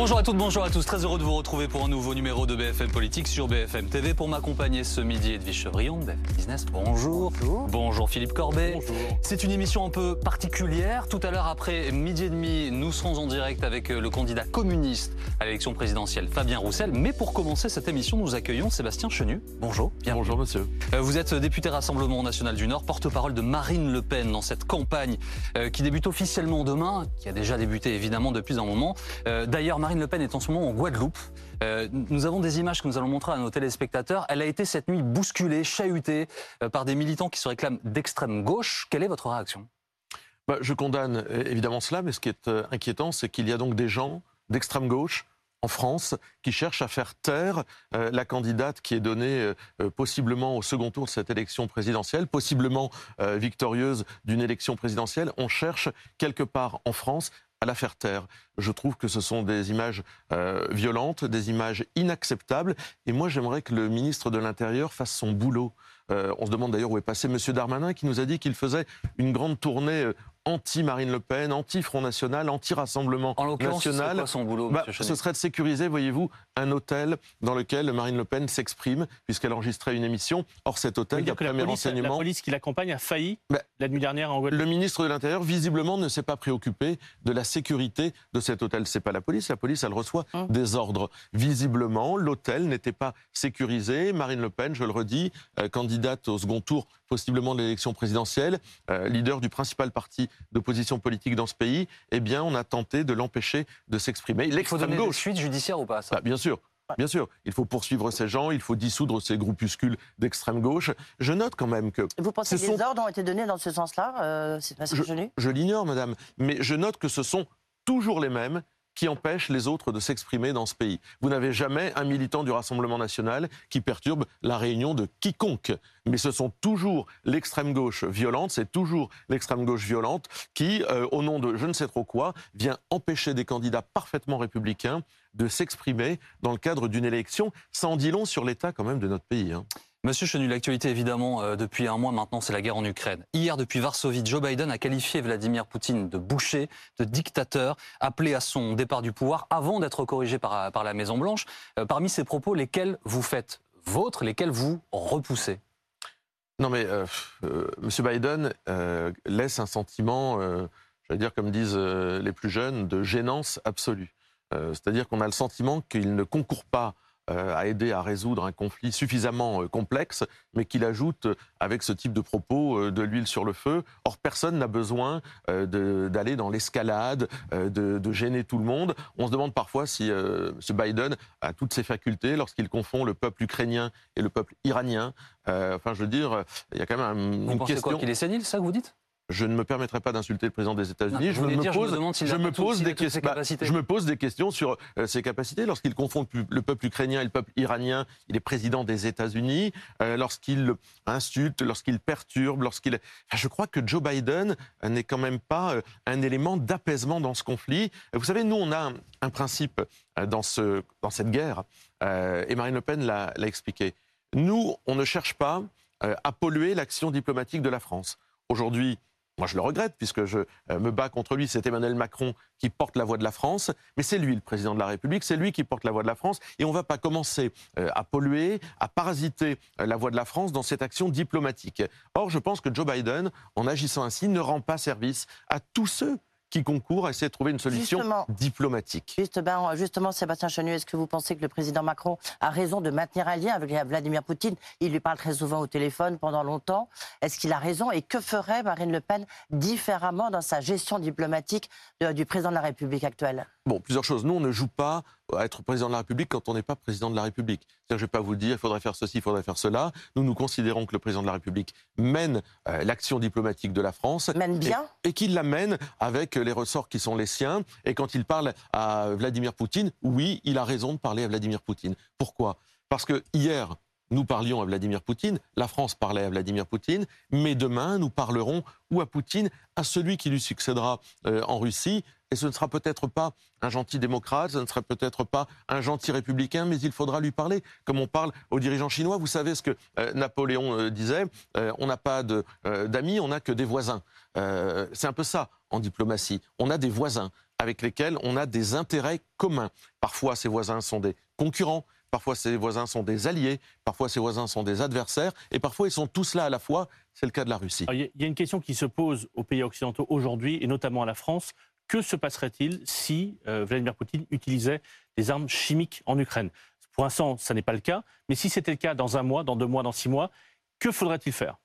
Bonjour à toutes, bonjour à tous. Très heureux de vous retrouver pour un nouveau numéro de BFM Politique sur BFM TV. Pour m'accompagner ce midi, Edwige Chevrillon, BFM Business. Bonjour. Bonjour. Philippe Corbet. Bonjour. C'est une émission un peu particulière. Tout à l'heure, après midi et demi, nous serons en direct avec euh, le candidat communiste à l'élection présidentielle, Fabien Roussel. Mais pour commencer cette émission, nous accueillons Sébastien Chenu. Bonjour. Bienvenue. Bonjour monsieur. Euh, Vous êtes député Rassemblement National du Nord, porte-parole de Marine Le Pen dans cette campagne euh, qui débute officiellement demain, qui a déjà débuté évidemment depuis un moment. Euh, D'ailleurs, Marine Le Pen est en ce moment en Guadeloupe. Euh, nous avons des images que nous allons montrer à nos téléspectateurs. Elle a été cette nuit bousculée, chahutée euh, par des militants qui se réclament d'extrême gauche. Quelle est votre réaction? Bah, je condamne euh, évidemment cela, mais ce qui est inquiétant, c'est qu'il y a donc des gens d'extrême gauche en France qui cherchent à faire taire la candidate qui est donnée possiblement au second tour de cette élection présidentielle, possiblement victorieuse d'une élection présidentielle. On cherche quelque part en France à la faire taire. Je trouve que ce sont des images euh, violentes, des images inacceptables. Et moi, j'aimerais que le ministre de l'Intérieur fasse son boulot. Euh, on se demande d'ailleurs où est passé M. Darmanin, qui nous a dit qu'il faisait une grande tournée euh, anti-Marine Le Pen, anti-Front National, anti-Rassemblement En l'occurrence, c'est National. quoi son boulot, Bah, ce serait de sécuriser, voyez-vous, un hôtel dans lequel Marine Le Pen s'exprime, puisqu'elle enregistrait une émission. Or, cet hôtel, d'après mes police, la renseignements, police qui l'accompagne a failli Bah, la nuit dernière en Guadeloupe. le ministre de l'Intérieur, visiblement, ne s'est pas préoccupé de la sécurité de cet hôtel. C'est pas la police. La police, elle reçoit Hum. des ordres. Visiblement, l'hôtel n'était pas sécurisé. Marine Le Pen, je le redis, euh, candidate au second tour, possiblement de l'élection présidentielle, euh, leader du principal parti d'opposition politique dans ce pays, eh bien, on a tenté de l'empêcher de s'exprimer. Il faut L'extrême donner des gauche. suites judiciaires ou pas ça Bah, bien sûr. Bien sûr, il faut poursuivre ces gens, il faut dissoudre ces groupuscules d'extrême gauche. Je note quand même que Vous pensez que des sont- ordres ont été donnés dans ce sens-là euh, Je l'ignore, madame, mais je note que ce sont toujours les mêmes qui empêchent les autres de s'exprimer dans ce pays. Vous n'avez jamais un militant du Rassemblement national qui perturbe la réunion de quiconque. Mais ce sont toujours l'extrême gauche violente, c'est toujours l'extrême gauche violente qui, euh, au nom de je ne sais trop quoi, vient empêcher des candidats parfaitement républicains de s'exprimer dans le cadre d'une élection. Ça en dit long sur l'état quand même de notre pays. hein. Monsieur Chenu, l'actualité évidemment euh, depuis un mois maintenant, c'est la guerre en Ukraine. Hier, depuis Varsovie, Joe Biden a qualifié Vladimir Poutine de boucher, de dictateur, appelé à son départ du pouvoir avant d'être corrigé par, par la Maison Blanche. Euh, parmi ces propos, lesquels vous faites vôtres, lesquels vous repoussez? Non, mais euh, euh, M. Biden euh, laisse un sentiment, euh, j'allais dire comme disent euh, les plus jeunes, de gênance absolue. Euh, C'est-à-dire qu'on a le sentiment qu'il ne concourt pas euh, à aider à résoudre un conflit suffisamment euh, complexe, mais qu'il ajoute euh, avec ce type de propos de l'huile sur le feu. Or, personne n'a besoin d'aller dans l'escalade, de, de gêner tout le monde. On se demande parfois si euh, M. Biden a toutes ses facultés lorsqu'il confond le peuple ukrainien et le peuple iranien. Euh, enfin, je veux dire, il y a quand même un- Vous une pensez question. quoi Qu'il est sénile, ça que vous dites? Je ne me permettrai pas d'insulter le président des États-Unis. je me pose, je me pose des questions. je me pose des questions sur euh, ses capacités. Lorsqu'il confond le, peuple ukrainien et le peuple iranien, il est président des États-Unis. Euh, lorsqu'il insulte, lorsqu'il perturbe, lorsqu'il. Enfin, je crois que Joe Biden euh, n'est quand même pas euh, un élément d'apaisement dans ce conflit. Vous savez, nous, on a un, un principe dans, ce, dans cette guerre, et Marine Le Pen l'a expliqué. Nous, on ne cherche pas à polluer l'action diplomatique de la France. Aujourd'hui, moi, je le regrette puisque je euh, me bats contre lui. C'est Emmanuel Macron qui porte la voix de la France, mais c'est lui le président de la République, c'est lui qui porte la voix de la France. Et on ne va pas commencer euh, à polluer, à parasiter euh, la voix de la France dans cette action diplomatique. Or, je pense que Joe Biden, en agissant ainsi, ne rend pas service à tous ceux qui concourent à essayer de trouver une solution Justement. diplomatique. Justement, justement, Sébastien Chenu, est-ce que vous pensez que le président Macron a raison de maintenir un lien avec Vladimir Poutine? Il lui parle très souvent au téléphone pendant longtemps. Est-ce qu'il a raison? Et que ferait Marine Le Pen différemment dans sa gestion diplomatique de- du président de la République actuelle? Bon, plusieurs choses. Nous, on ne joue pas à être président de la République quand on n'est pas président de la République. Je ne vais pas vous dire, il faudrait faire ceci, il faudrait faire cela. Nous, nous considérons que le président de la République mène euh, l'action diplomatique de la France. Mène bien Et, et qu'il la mène avec les ressorts qui sont les siens. Et quand il parle à Vladimir Poutine, oui, il a raison de parler à Vladimir Poutine. Pourquoi? Parce que hier, nous parlions à Vladimir Poutine, la France parlait à Vladimir Poutine, mais demain, nous parlerons ou à Poutine, à celui qui lui succédera euh, en Russie. Et ce ne sera peut-être pas un gentil démocrate, ce ne sera peut-être pas un gentil républicain, mais il faudra lui parler, comme on parle aux dirigeants chinois. Vous savez ce que euh, Napoléon euh, disait, euh, on n'a pas d'amis, on n'a que des voisins. C'est un peu ça en diplomatie. On a des voisins. avec lesquels on a des intérêts communs. Parfois, ces voisins sont des concurrents, parfois ces voisins sont des alliés, parfois ces voisins sont des adversaires, et parfois ils sont tous là à la fois. C'est le cas de la Russie. Il y, a une question qui se pose aux pays occidentaux aujourd'hui, et notamment à la France. Que se passerait-il si euh, Vladimir Poutine utilisait des armes chimiques en Ukraine? Pour l'instant, ça n'est pas le cas, mais si c'était le cas dans un mois, dans deux mois, dans six mois, que faudrait-il faire?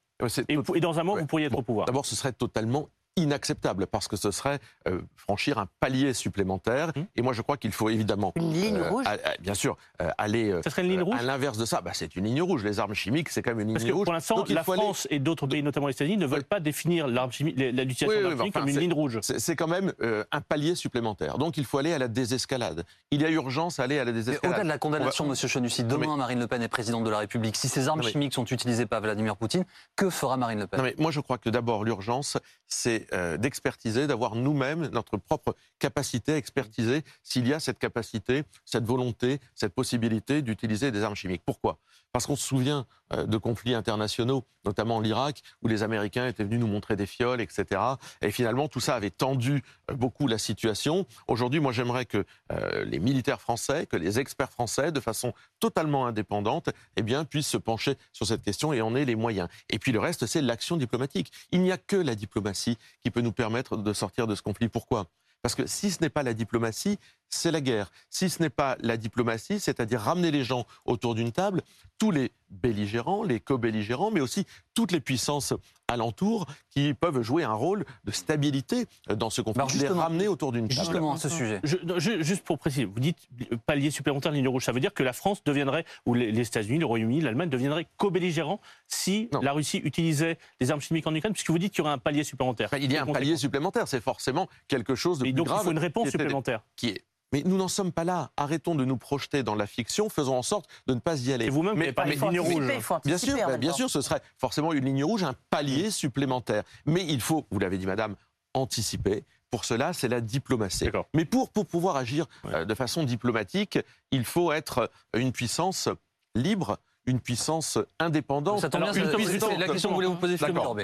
Et, dans un mois, vous pourriez être au pouvoir. D'abord, ce serait totalement inacceptable parce que ce serait euh, franchir un palier supplémentaire. Hum. Et moi, je crois qu'il faut évidemment. Une ligne euh, rouge Bien sûr, euh, aller ça serait une ligne rouge à l'inverse de ça. Bah, c'est une ligne rouge. Les armes chimiques, c'est quand même une ligne parce que rouge. Pour l'instant, la France et d'autres pays, notamment les États-Unis, ne veulent pas définir l'arme chimique, l'utilisation oui, d'armes chimiques comme une ligne rouge. C'est quand même un palier supplémentaire. Donc il faut aller à la désescalade. Il y a urgence à aller à la désescalade. Au-delà de la condamnation, M. Chenu, demain Marine Le Pen est présidente de la République, si ces armes chimiques sont utilisées par Vladimir Poutine, que fera Marine Le Pen? Non, mais Moi, je crois que d'abord, l'urgence, c'est d'expertiser d'avoir nous-mêmes notre propre capacité à expertiser s'il y a cette capacité, cette volonté, cette possibilité d'utiliser des armes chimiques. Pourquoi? Parce qu'on se souvient euh, de conflits internationaux, notamment l'Irak, où les Américains étaient venus nous montrer des fioles, etc. Et finalement, tout ça avait tendu euh, beaucoup la situation. Aujourd'hui, moi, j'aimerais que euh, les militaires français, que les experts français, de façon totalement indépendante, eh bien, puissent se pencher sur cette question et en aient les moyens. Et puis le reste, c'est l'action diplomatique. Il n'y a que la diplomatie qui peut nous permettre de sortir de ce conflit. Pourquoi? Parce que si ce n'est pas la diplomatie, c'est la guerre. Si ce n'est pas la diplomatie, c'est-à-dire ramener les gens autour d'une table, tous les belligérants, les co-belligérants, mais aussi toutes les puissances alentour qui peuvent jouer un rôle de stabilité dans ce conflit, les ramener autour d'une table. Justement, à ce sujet. juste pour préciser, vous dites palier supplémentaire ligne rouge, ça veut dire que la France deviendrait, ou les États-Unis, le Royaume-Uni, l'Allemagne deviendraient co-belligérants si la Russie utilisait des armes chimiques en Ukraine, puisque vous dites qu'il y aurait un palier supplémentaire. il y a un palier supplémentaire, c'est forcément quelque chose de Et plus donc, il faut une réponse supplémentaire. Qui est mais nous n'en sommes pas là. Arrêtons de nous projeter dans la fiction, faisons en sorte de ne pas y aller. Et vous-même, mais pas une ligne rouge. Bien sûr, bah, bien sûr, ce serait forcément une ligne rouge, un palier supplémentaire. Mais il faut, vous l'avez dit, madame, anticiper. Pour cela, c'est la diplomatie. Mais pour, pour pouvoir agir euh, de façon diplomatique, il faut être une puissance libre, une puissance indépendante. Ça tombe bien, c'est la question que vous voulez vous poser,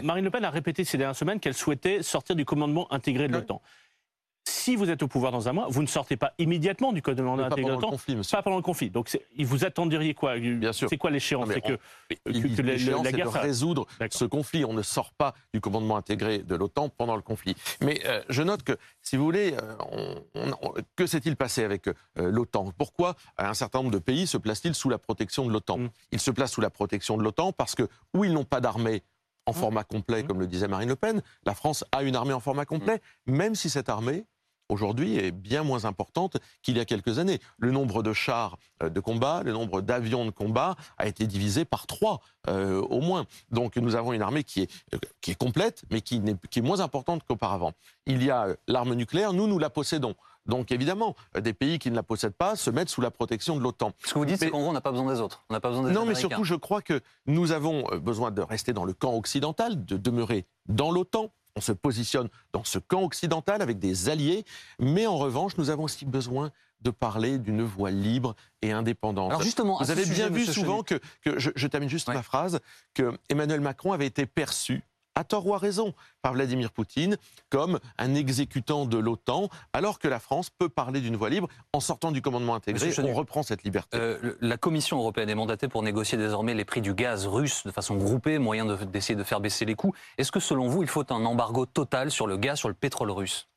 Marine Le Pen a répété ces dernières semaines qu'elle souhaitait sortir du commandement intégré de l'OTAN si vous êtes au pouvoir dans un mois, vous ne sortez pas immédiatement du code de mandat intégré. Pas pendant le conflit, monsieur. Pas pendant le conflit. Donc, vous attenderiez quoi? Bien sûr. C'est quoi l'échéance? C'est que, que, la, guerre. de résoudre ce conflit. On ne sort pas du commandement intégré de l'OTAN pendant le conflit. Mais euh, je note que, si vous voulez, euh, que s'est-il passé avec euh, l'OTAN? Pourquoi un certain nombre de pays se placent-ils sous la protection de l'OTAN? Mm. Ils se placent sous la protection de l'OTAN parce que, où ils n'ont pas d'armée en mm. format complet, mm. comme le disait Marine Le Pen, la France a une armée en format complet, même si cette armée aujourd'hui est bien moins importante qu'il y a quelques années. Le nombre de chars euh, de combat, le nombre d'avions de combat a été divisé par trois euh, au moins. Donc nous avons une armée qui est, euh, qui est complète, mais qui, est, qui est moins importante qu'auparavant. Il y a l'arme nucléaire, nous, nous la possédons. Donc évidemment, des pays qui ne la possèdent pas se mettent sous la protection de l'OTAN. Ce que vous dites, c'est qu'en gros, on n'a pas besoin des autres. On n'a pas besoin des Non, mais surtout, je crois que nous avons besoin de rester dans le camp occidental, de demeurer dans l'OTAN, on se positionne dans ce camp occidental avec des alliés, mais en revanche, nous avons aussi besoin de parler d'une voix libre et indépendante. Alors justement, vous avez bien vu souvent que, je, je, termine juste ma phrase, que Emmanuel Macron avait été perçu à tort ou à raison, par Vladimir Poutine comme un exécutant de l'OTAN, alors que la France peut parler d'une voie libre en sortant du commandement intégré. on reprend cette liberté. Euh, la Commission européenne est mandatée pour négocier désormais les prix du gaz russe de façon groupée, moyen d'essayer de, faire baisser les coûts. Est-ce que selon vous, il faut un embargo total sur le gaz, sur le pétrole russe?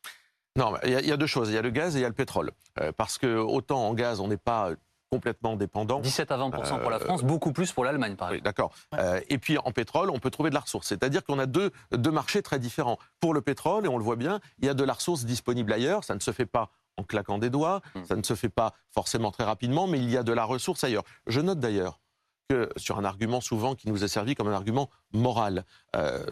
Non, il y, a deux choses. Il y a le gaz et il y a le pétrole. Euh, parce que autant en gaz, on n'est pas complètement dépendant. 17 à 20 pour la France, beaucoup plus pour l'Allemagne, par exemple. Oui, d'accord. Euh, et puis en pétrole, on peut trouver de la ressource. C'est-à-dire qu'on a deux, deux marchés très différents. Pour le pétrole, et on le voit bien, il y a de la ressource disponible ailleurs. Ça ne se fait pas en claquant des doigts, hmm. ça ne se fait pas forcément très rapidement, mais il y a de la ressource ailleurs. Je note d'ailleurs que sur un argument souvent qui nous est servi comme un argument moral, euh,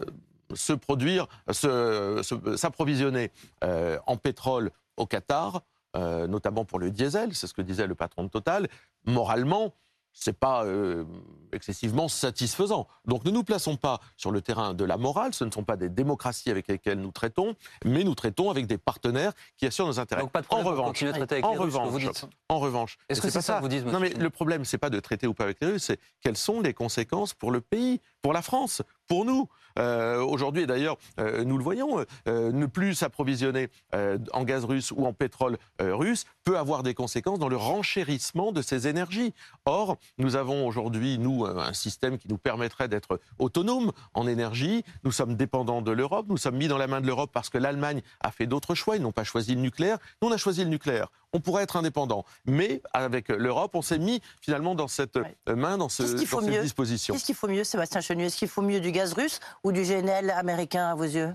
se produire, s'approvisionner euh, en pétrole au Qatar, euh, notamment pour le diesel, c'est ce que disait le patron de Total, moralement, c'est pas euh, excessivement satisfaisant. Donc ne nous plaçons pas sur le terrain de la morale, ce ne sont pas des démocraties avec lesquelles nous traitons, mais nous traitons avec des partenaires qui assurent nos intérêts. Donc pas de en revanche, avec en, revanche vous en revanche, est-ce que c'est ça que vous dites Non mais le problème c'est pas de traiter ou pas avec les Russes, c'est quelles sont les conséquences pour le pays, pour la France, pour nous. Aujourd'hui, et d'ailleurs, nous le voyons, ne plus s'approvisionner en gaz russe ou en pétrole russe peut avoir des conséquences dans le renchérissement de ces énergies. Or, nous avons aujourd'hui, nous, un système qui nous permettrait d'être autonomes en énergie. Nous sommes dépendants de l'Europe. Nous sommes mis dans la main de l'Europe parce que l'Allemagne a fait d'autres choix. Ils n'ont pas choisi le nucléaire. Nous, on a choisi le nucléaire. On pourrait être indépendant. Mais avec l'Europe, on s'est mis finalement dans cette main, dans, ce, dans cette disposition. Qu'est-ce qu'il faut mieux, Sébastien Chenu? Est-ce qu'il faut mieux du gaz russe ou du GNL américain à vos yeux?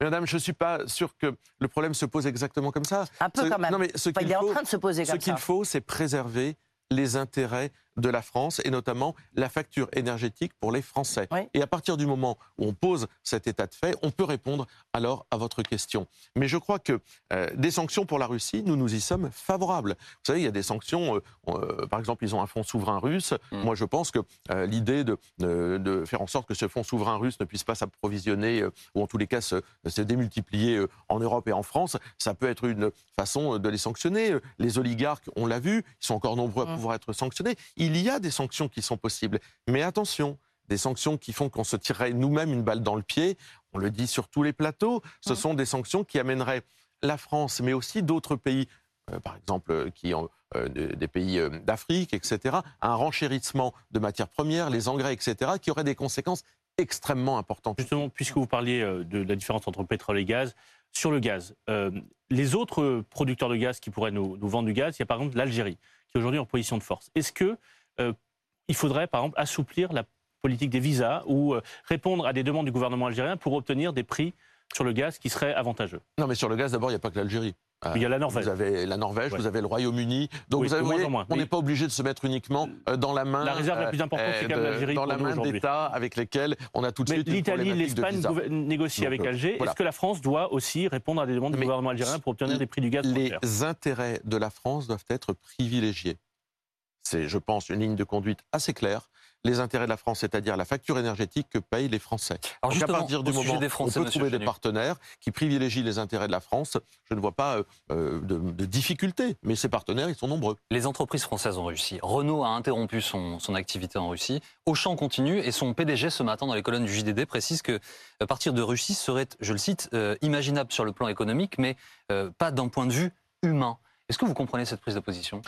Madame, je ne suis pas sûr que le problème se pose exactement comme ça. Un peu quand même. Non, mais ce il est en train de se poser comme ça. Ce qu'il faut, c'est préserver les intérêts de la France et notamment la facture énergétique pour les Français. Et à partir du moment où on pose cet état de fait, on peut répondre alors à votre question. Mais je crois que euh, des sanctions pour la Russie, nous nous y sommes favorables. Vous savez, il y a des sanctions, euh, euh, par exemple, ils ont un fonds souverain russe. Mm. Moi, je pense que l'idée de, de, faire en sorte que ce fonds souverain russe ne puisse pas s'approvisionner, ou en tous les cas se, se démultiplier en Europe et en France, ça peut être une façon de les sanctionner. Les oligarques, on l'a vu, ils sont encore nombreux à mm. pouvoir être sanctionnés il y a des sanctions qui sont possibles. Mais attention, des sanctions qui font qu'on se tirerait nous-mêmes une balle dans le pied, on le dit sur tous les plateaux, ce sont des sanctions qui amèneraient la France, mais aussi d'autres pays, euh, par exemple euh, qui ont, euh, des pays d'Afrique, etc., à un renchérissement de matières premières, les engrais, etc., qui auraient des conséquences extrêmement importantes. Justement, puisque vous parliez de la différence entre pétrole et gaz, sur le gaz, les autres producteurs de gaz qui pourraient nous, nous vendre du gaz, il y a par exemple l'Algérie, qui est aujourd'hui en position de force. Est-ce que euh, il faudrait, par exemple, assouplir la politique des visas ou euh, répondre à des demandes du gouvernement algérien pour obtenir des prix sur le gaz qui seraient avantageux. Non, mais sur le gaz, d'abord, il n'y a pas que l'Algérie. il y a la Norvège. Vous avez la Norvège, vous avez le Royaume-Uni. Donc vous avez, on n'est pas obligé de se mettre uniquement euh, dans la main. La réserve la plus importante, c'est quand même l'Algérie. Dans la main d'États avec lesquels on a tout de suite. L'Italie, l'Espagne négocient avec Alger. Est-ce que la France doit aussi répondre à des demandes du gouvernement algérien pour obtenir des prix du gaz Les intérêts de la France doivent être privilégiés c'est, je pense, une ligne de conduite assez claire les intérêts de la France, c'est-à-dire la facture énergétique que payent les Français. Alors Donc à partir du moment où on peut trouver des partenaires qui privilégient les intérêts de la France, je ne vois pas euh, euh, de, de difficultés. Mais ces partenaires, ils sont nombreux. Les entreprises françaises en Russie. Renault a interrompu son, activité en Russie. Auchan continue et son PDG ce matin dans les colonnes du JDD précise que euh, partir de Russie serait, je le cite, imaginable sur le plan économique, mais pas d'un point de vue humain. Est-ce que vous comprenez cette prise de position?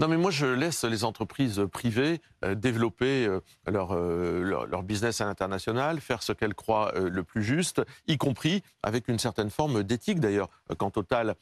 Non, mais moi, je laisse les entreprises privées euh, développer euh, euh, leur, leur, business à l'international, faire ce qu'elles croient le plus juste, y compris avec une certaine forme d'éthique. D'ailleurs, quand Total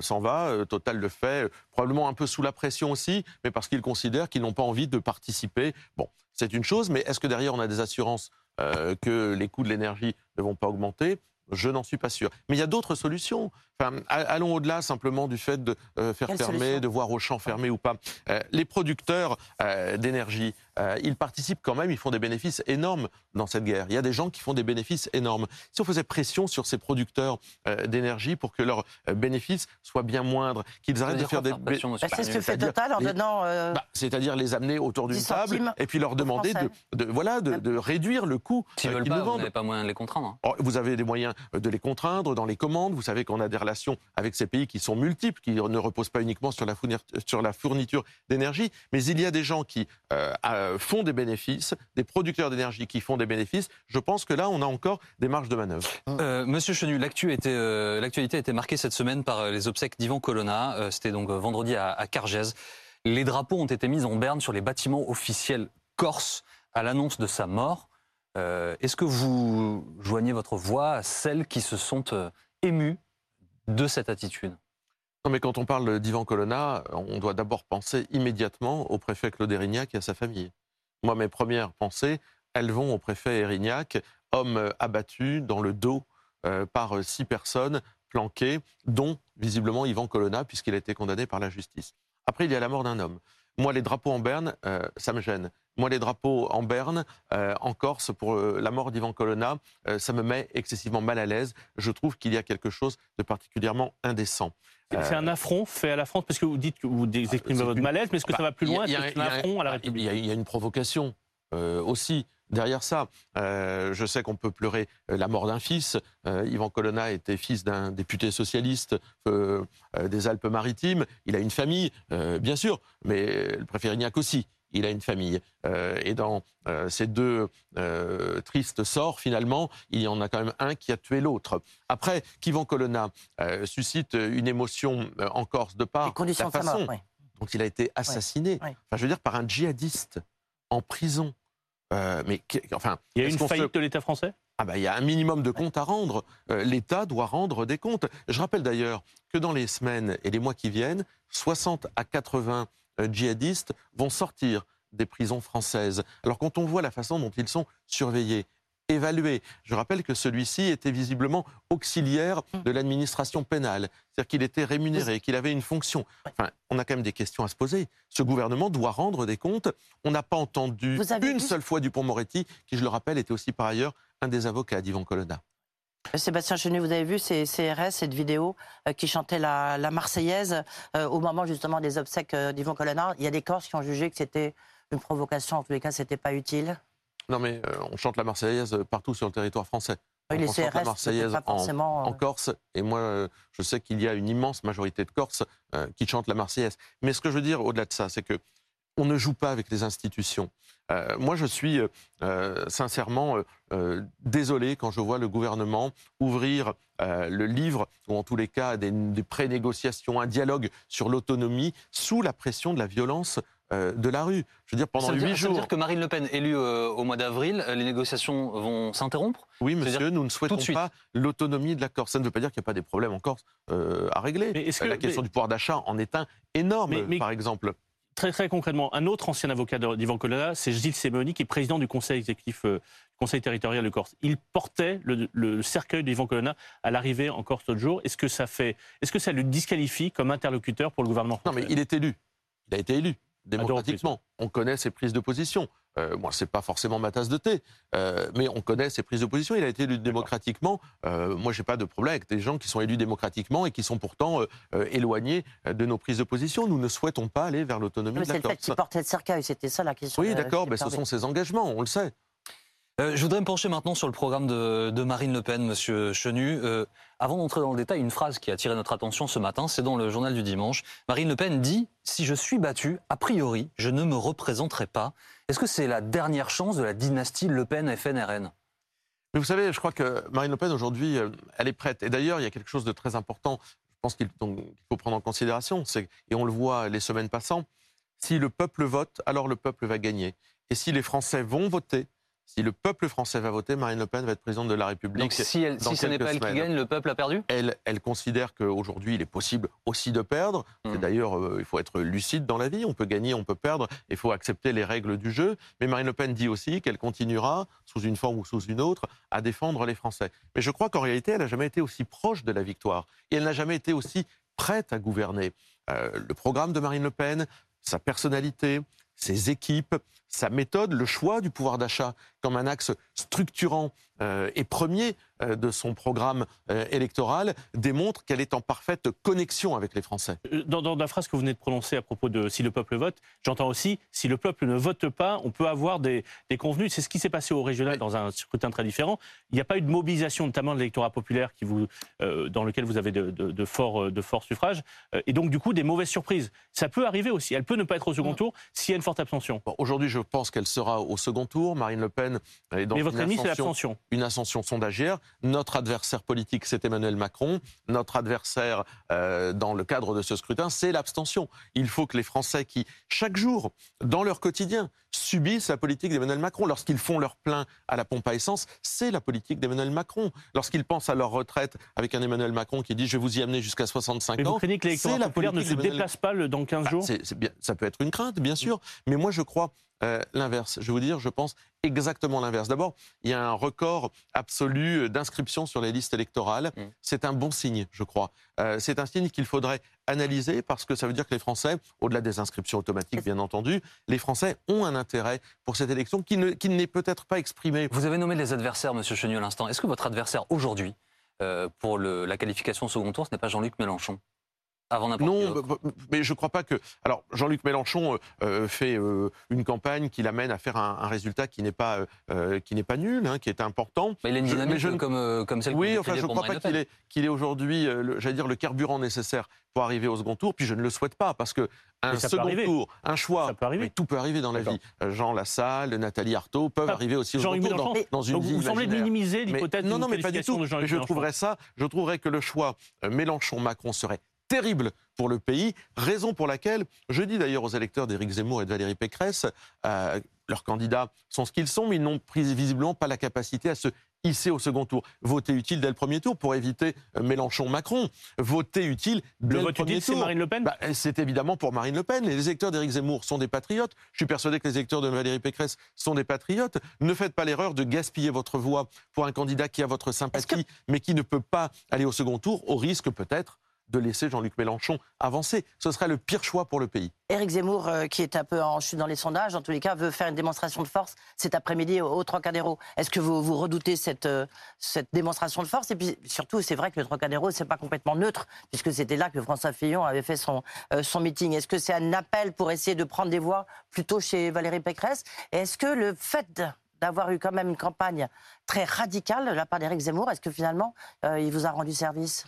s'en va, Total le fait probablement un peu sous la pression aussi, mais parce qu'ils considèrent qu'ils n'ont pas envie de participer. Bon, c'est une chose, mais est-ce que derrière, on a des assurances que les coûts de l'énergie ne vont pas augmenter? Je n'en suis pas sûr. Mais il y a d'autres solutions. Enfin, allons au-delà simplement du fait de euh, faire fermer, de voir au champ fermé ou pas. Euh, les producteurs euh, d'énergie, ils participent quand même, ils font des bénéfices énormes dans cette guerre. Il y a des gens qui font des bénéfices énormes. Si on faisait pression sur ces producteurs d'énergie pour que leurs bénéfices soient bien moindres, qu'ils arrêtent de faire des... Bah, c'est ce que fait Total en donnant... Bah, c'est-à-dire les amener autour d'une table et puis leur demander de, voilà, de, réduire le coût qu'ils veulent pas, Vous n'avez pas moyen de les contraindre. Oh, vous avez des moyens de les contraindre dans les commandes. Vous savez qu'on a des avec ces pays qui sont multiples, qui ne reposent pas uniquement sur la fourniture, d'énergie, mais il y a des gens qui euh, font des bénéfices, des producteurs d'énergie qui font des bénéfices. Je pense que là, on a encore des marges de manœuvre. Euh, Monsieur Chenu, euh, l'actualité a été marquée cette semaine par les obsèques d'Ivan Colonna. C'était donc vendredi à, à Cargèse. Les drapeaux ont été mis en berne sur les bâtiments officiels corses à l'annonce de sa mort. Est-ce que vous joignez votre voix à celles qui se sont émues de cette attitude non, mais quand on parle d'Ivan Colonna, on doit d'abord penser immédiatement au préfet Claude Erignac et à sa famille. Moi, mes premières pensées, elles vont au préfet Erignac, homme abattu dans le dos euh, par six personnes planquées, dont visiblement Ivan Colonna, puisqu'il a été condamné par la justice. Après, il y a la mort d'un homme. Moi, les drapeaux en berne, euh, ça me gêne. Moi, les drapeaux en berne, euh, en Corse, pour euh, la mort d'Ivan Colonna, ça me met excessivement mal à l'aise. Je trouve qu'il y a quelque chose de particulièrement indécent. C'est un affront fait à la France, parce que vous dites que vous exprimez votre malaise, mais est-ce que ça va plus loin C'est un affront à la République? Il y a une provocation aussi derrière ça. Euh, je sais qu'on peut pleurer euh, la mort d'un fils. Euh, Yvan Colonna était fils d'un député socialiste des Alpes-Maritimes. Il a une famille, bien sûr, mais le préfet Rignac aussi. il a une famille. et dans ces deux tristes sorts, finalement, il y en a quand même un qui a tué l'autre. Après, Kivan Colonna suscite une émotion en Corse de par la façon dont il a été assassiné. Enfin, je veux dire, par un djihadiste en prison. mais enfin, il y a une faillite de l'État français? Ah bah, il y a un minimum de comptes à rendre. Euh, L'État doit rendre des comptes. Je rappelle d'ailleurs que dans les semaines et les mois qui viennent, 60 à 80 euh, djihadistes vont sortir des prisons françaises. Alors quand on voit la façon dont ils sont surveillés, évalués, je rappelle que celui-ci était visiblement auxiliaire de l'administration pénale, c'est-à-dire qu'il était rémunéré, qu'il avait une fonction. Enfin, on a quand même des questions à se poser. Ce gouvernement doit rendre des comptes. On n'a pas entendu une seule fois Dupont-Moretti, qui, je le rappelle, était aussi par ailleurs un des avocats d'Yvan Colonna. Euh, Sébastien Chenu, vous avez vu ces CRS, cette vidéo euh, qui chantait la, Marseillaise euh, au moment justement des obsèques d'Yvan Colonna. Il y a des Corses qui ont jugé que c'était une provocation, en tous les cas, c'était pas utile. Non, mais on chante la Marseillaise partout sur le territoire français. Oui, les CRS, la Marseillaise pas forcément... en, Corse, et moi, je sais qu'il y a une immense majorité de Corses qui chantent la Marseillaise. Mais ce que je veux dire au-delà de ça, c'est que on ne joue pas avec les institutions. Euh, moi, je suis euh, euh, sincèrement désolé quand je vois le gouvernement ouvrir le livre, ou en tous les cas des, des pré-négociations, un dialogue sur l'autonomie, sous la pression de la violence de la rue. Je veux dire, pendant huit jours. Ça veut dire que Marine Le Pen, élue au mois d'avril, les négociations vont s'interrompre? Oui, monsieur, nous ne souhaitons pas l'autonomie de la Corse. Ça ne veut pas dire qu'il n'y a pas des problèmes en Corse à régler. Mais que, la question du pouvoir d'achat en est un énorme, par exemple. Très, très concrètement, un autre ancien avocat d'Ivan Colonna, c'est Gilles Sémoni, qui est président du conseil exécutif euh, conseil territorial de Corse. Il portait le, cercueil d'Ivan Colonna à l'arrivée en Corse l'autre jour. Est-ce que ça fait, est-ce que ça le disqualifie comme interlocuteur pour le gouvernement Non, mais il est élu. Il a été élu démocratiquement. On connaît ses prises de position. Euh, moi, c'est pas forcément ma tasse de thé, euh, mais on connaît ses prises de position. Il a été élu démocratiquement. Euh, moi, j'ai pas de problème avec des gens qui sont élus démocratiquement et qui sont pourtant euh, éloignés de nos prises de position. Nous ne souhaitons pas aller vers l'autonomie de la C'est le fait qu'il portait le cercueil, c'était ça la question. Oui, d'accord, mais ce sont ses engagements, on le sait. Euh, je voudrais me pencher maintenant sur le programme de, Marine Le Pen, Monsieur Chenu. Euh, avant d'entrer dans le détail, une phrase qui a attiré notre attention ce matin, c'est dans le journal du dimanche. Marine Le Pen dit Si je suis battue, a priori, je ne me représenterai pas. Est-ce que c'est la dernière chance de la dynastie Le Pen-FNRN Mais vous savez, je crois que Marine Le Pen aujourd'hui, euh, elle est prête. Et d'ailleurs, il y a quelque chose de très important. Je pense qu'il faut prendre en considération, et on le voit les semaines passant. Si le peuple vote, alors le peuple va gagner. Et si les Français vont voter, si le peuple français va voter, Marine Le Pen va être présidente de la République. Donc si, ce n'est pas elle qui gagne, le peuple a perdu? Elle, elle considère qu'aujourd'hui, il est possible aussi de perdre. Hmm. D'ailleurs, euh, il faut être lucide dans la vie. On peut gagner, on peut perdre. Il faut accepter les règles du jeu. Mais Marine Le Pen dit aussi qu'elle continuera, sous une forme ou sous une autre, à défendre les Français. Mais je crois qu'en réalité, elle n'a jamais été aussi proche de la victoire. Et elle n'a jamais été aussi prête à gouverner. Euh, le programme de Marine Le Pen, sa personnalité, ses équipes, sa méthode, le choix du pouvoir d'achat comme un axe structurant euh, et premier euh, de son programme euh, électoral démontre qu'elle est en parfaite connexion avec les Français. Dans, la phrase que vous venez de prononcer à propos de si le peuple vote, j'entends aussi si le peuple ne vote pas, on peut avoir des, convenus. C'est ce qui s'est passé au régional dans un scrutin très différent. Il n'y a pas eu de mobilisation, notamment de l'électorat populaire qui vous, dans lequel vous avez de, de, forts, de forts suffrages. et donc, du coup, des mauvaises surprises. Ça peut arriver aussi. Elle peut ne pas être au second tour s'il y a une forte abstention. Aujourd'hui, je pense qu'elle sera au second tour. Marine Le Pen est dans Mais votre une, ascension, une ascension sondagière. Notre adversaire politique, c'est Emmanuel Macron. Notre adversaire, euh, dans le cadre de ce scrutin, c'est l'abstention. Il faut que les Français qui, chaque jour, dans leur quotidien, subissent la politique d'Emmanuel Macron. Lorsqu'ils font leur plein à la pompe à essence, c'est la politique d'Emmanuel Macron. Lorsqu'ils pensent à leur retraite avec un Emmanuel Macron qui dit je vais vous y amener jusqu'à 65 ans. Vous craignez que l'électorat populaire ne se déplace pas dans 15 ah, jours Ça peut être une crainte, bien sûr. Mais moi, je crois euh, l'inverse. Je vais vous dire, je pense exactement l'inverse. D'abord, il y a un record absolu d'inscription sur les listes électorales. Mm. C'est un bon signe, je crois. Euh, c'est un signe qu'il faudrait analyser parce que ça veut dire que les Français, au-delà des inscriptions automatiques, bien entendu, les Français ont un intérêt pour cette élection qui, n'est peut-être pas exprimé. Vous avez nommé les adversaires, Monsieur Chenu, à l'instant. Est-ce que votre adversaire aujourd'hui, euh, pour la qualification au second tour, ce n'est pas Jean-Luc Mélenchon? Avant Non, bah, bah, mais je ne crois pas que. Alors, Jean-Luc Mélenchon euh, euh, fait euh, une campagne qui l'amène à faire un, un résultat qui n'est pas, euh, qui n'est pas nul, hein, qui est important. Mais il a une je- mais dynamique je ne- comme, comme celle Oui, enfin, je ne crois pas qu'il est, qu'il est aujourd'hui, le- j'allais dire, le carburant nécessaire pour arriver au second tour. Puis je ne le souhaite pas, parce que un second tour, un choix, Ça peut arriver. mais tout peut arriver dans la vie. Jean Lassalle, Nathalie Arthaud peuvent Ah, arriver aussi au second tour dans, une Donc vie vous semblez minimiser l'hypothèse non, non, mais pas du tout. je trouverais ça, je trouverais que le choix Mélenchon-Macron serait terrible pour le pays, raison pour laquelle je dis d'ailleurs aux électeurs d'Éric Zemmour et de Valérie Pécresse, euh, leurs candidats sont ce qu'ils sont, mais ils n'ont pris- visiblement pas la capacité à se hisser au second tour. Voter utile dès le premier tour pour éviter euh, Mélenchon-Macron. Voter utile dès Le le, vote premier utile, c'est. Marine Le Pen Bah, c'est évidemment pour Marine Le Pen. Les électeurs d'Éric Zemmour sont des patriotes. Je suis persuadé que les électeurs de Valérie Pécresse sont des patriotes. Ne faites pas l'erreur de gaspiller votre voix pour un candidat qui a votre sympathie, mais qui ne peut pas aller au second tour, au risque peut-être de laisser Jean-Luc Mélenchon avancer. Ce serait le pire choix pour le pays. Éric Zemmour, euh, qui est un peu en chute dans les sondages, en tous les cas, veut faire une démonstration de force cet après-midi au, au Trocadéro. Est-ce que vous, vous redoutez cette, euh, cette démonstration de force? Et puis surtout, c'est vrai que le Trocadéro, c'est pas complètement neutre, puisque c'était là que François Fillon avait fait son, euh, son meeting. Est-ce que c'est un appel pour essayer de prendre des voix plutôt chez Valérie Pécresse? Est-ce que le fait d'avoir eu quand même une campagne très radicale de la part d'Éric Zemmour, est-ce que finalement, il vous a rendu service?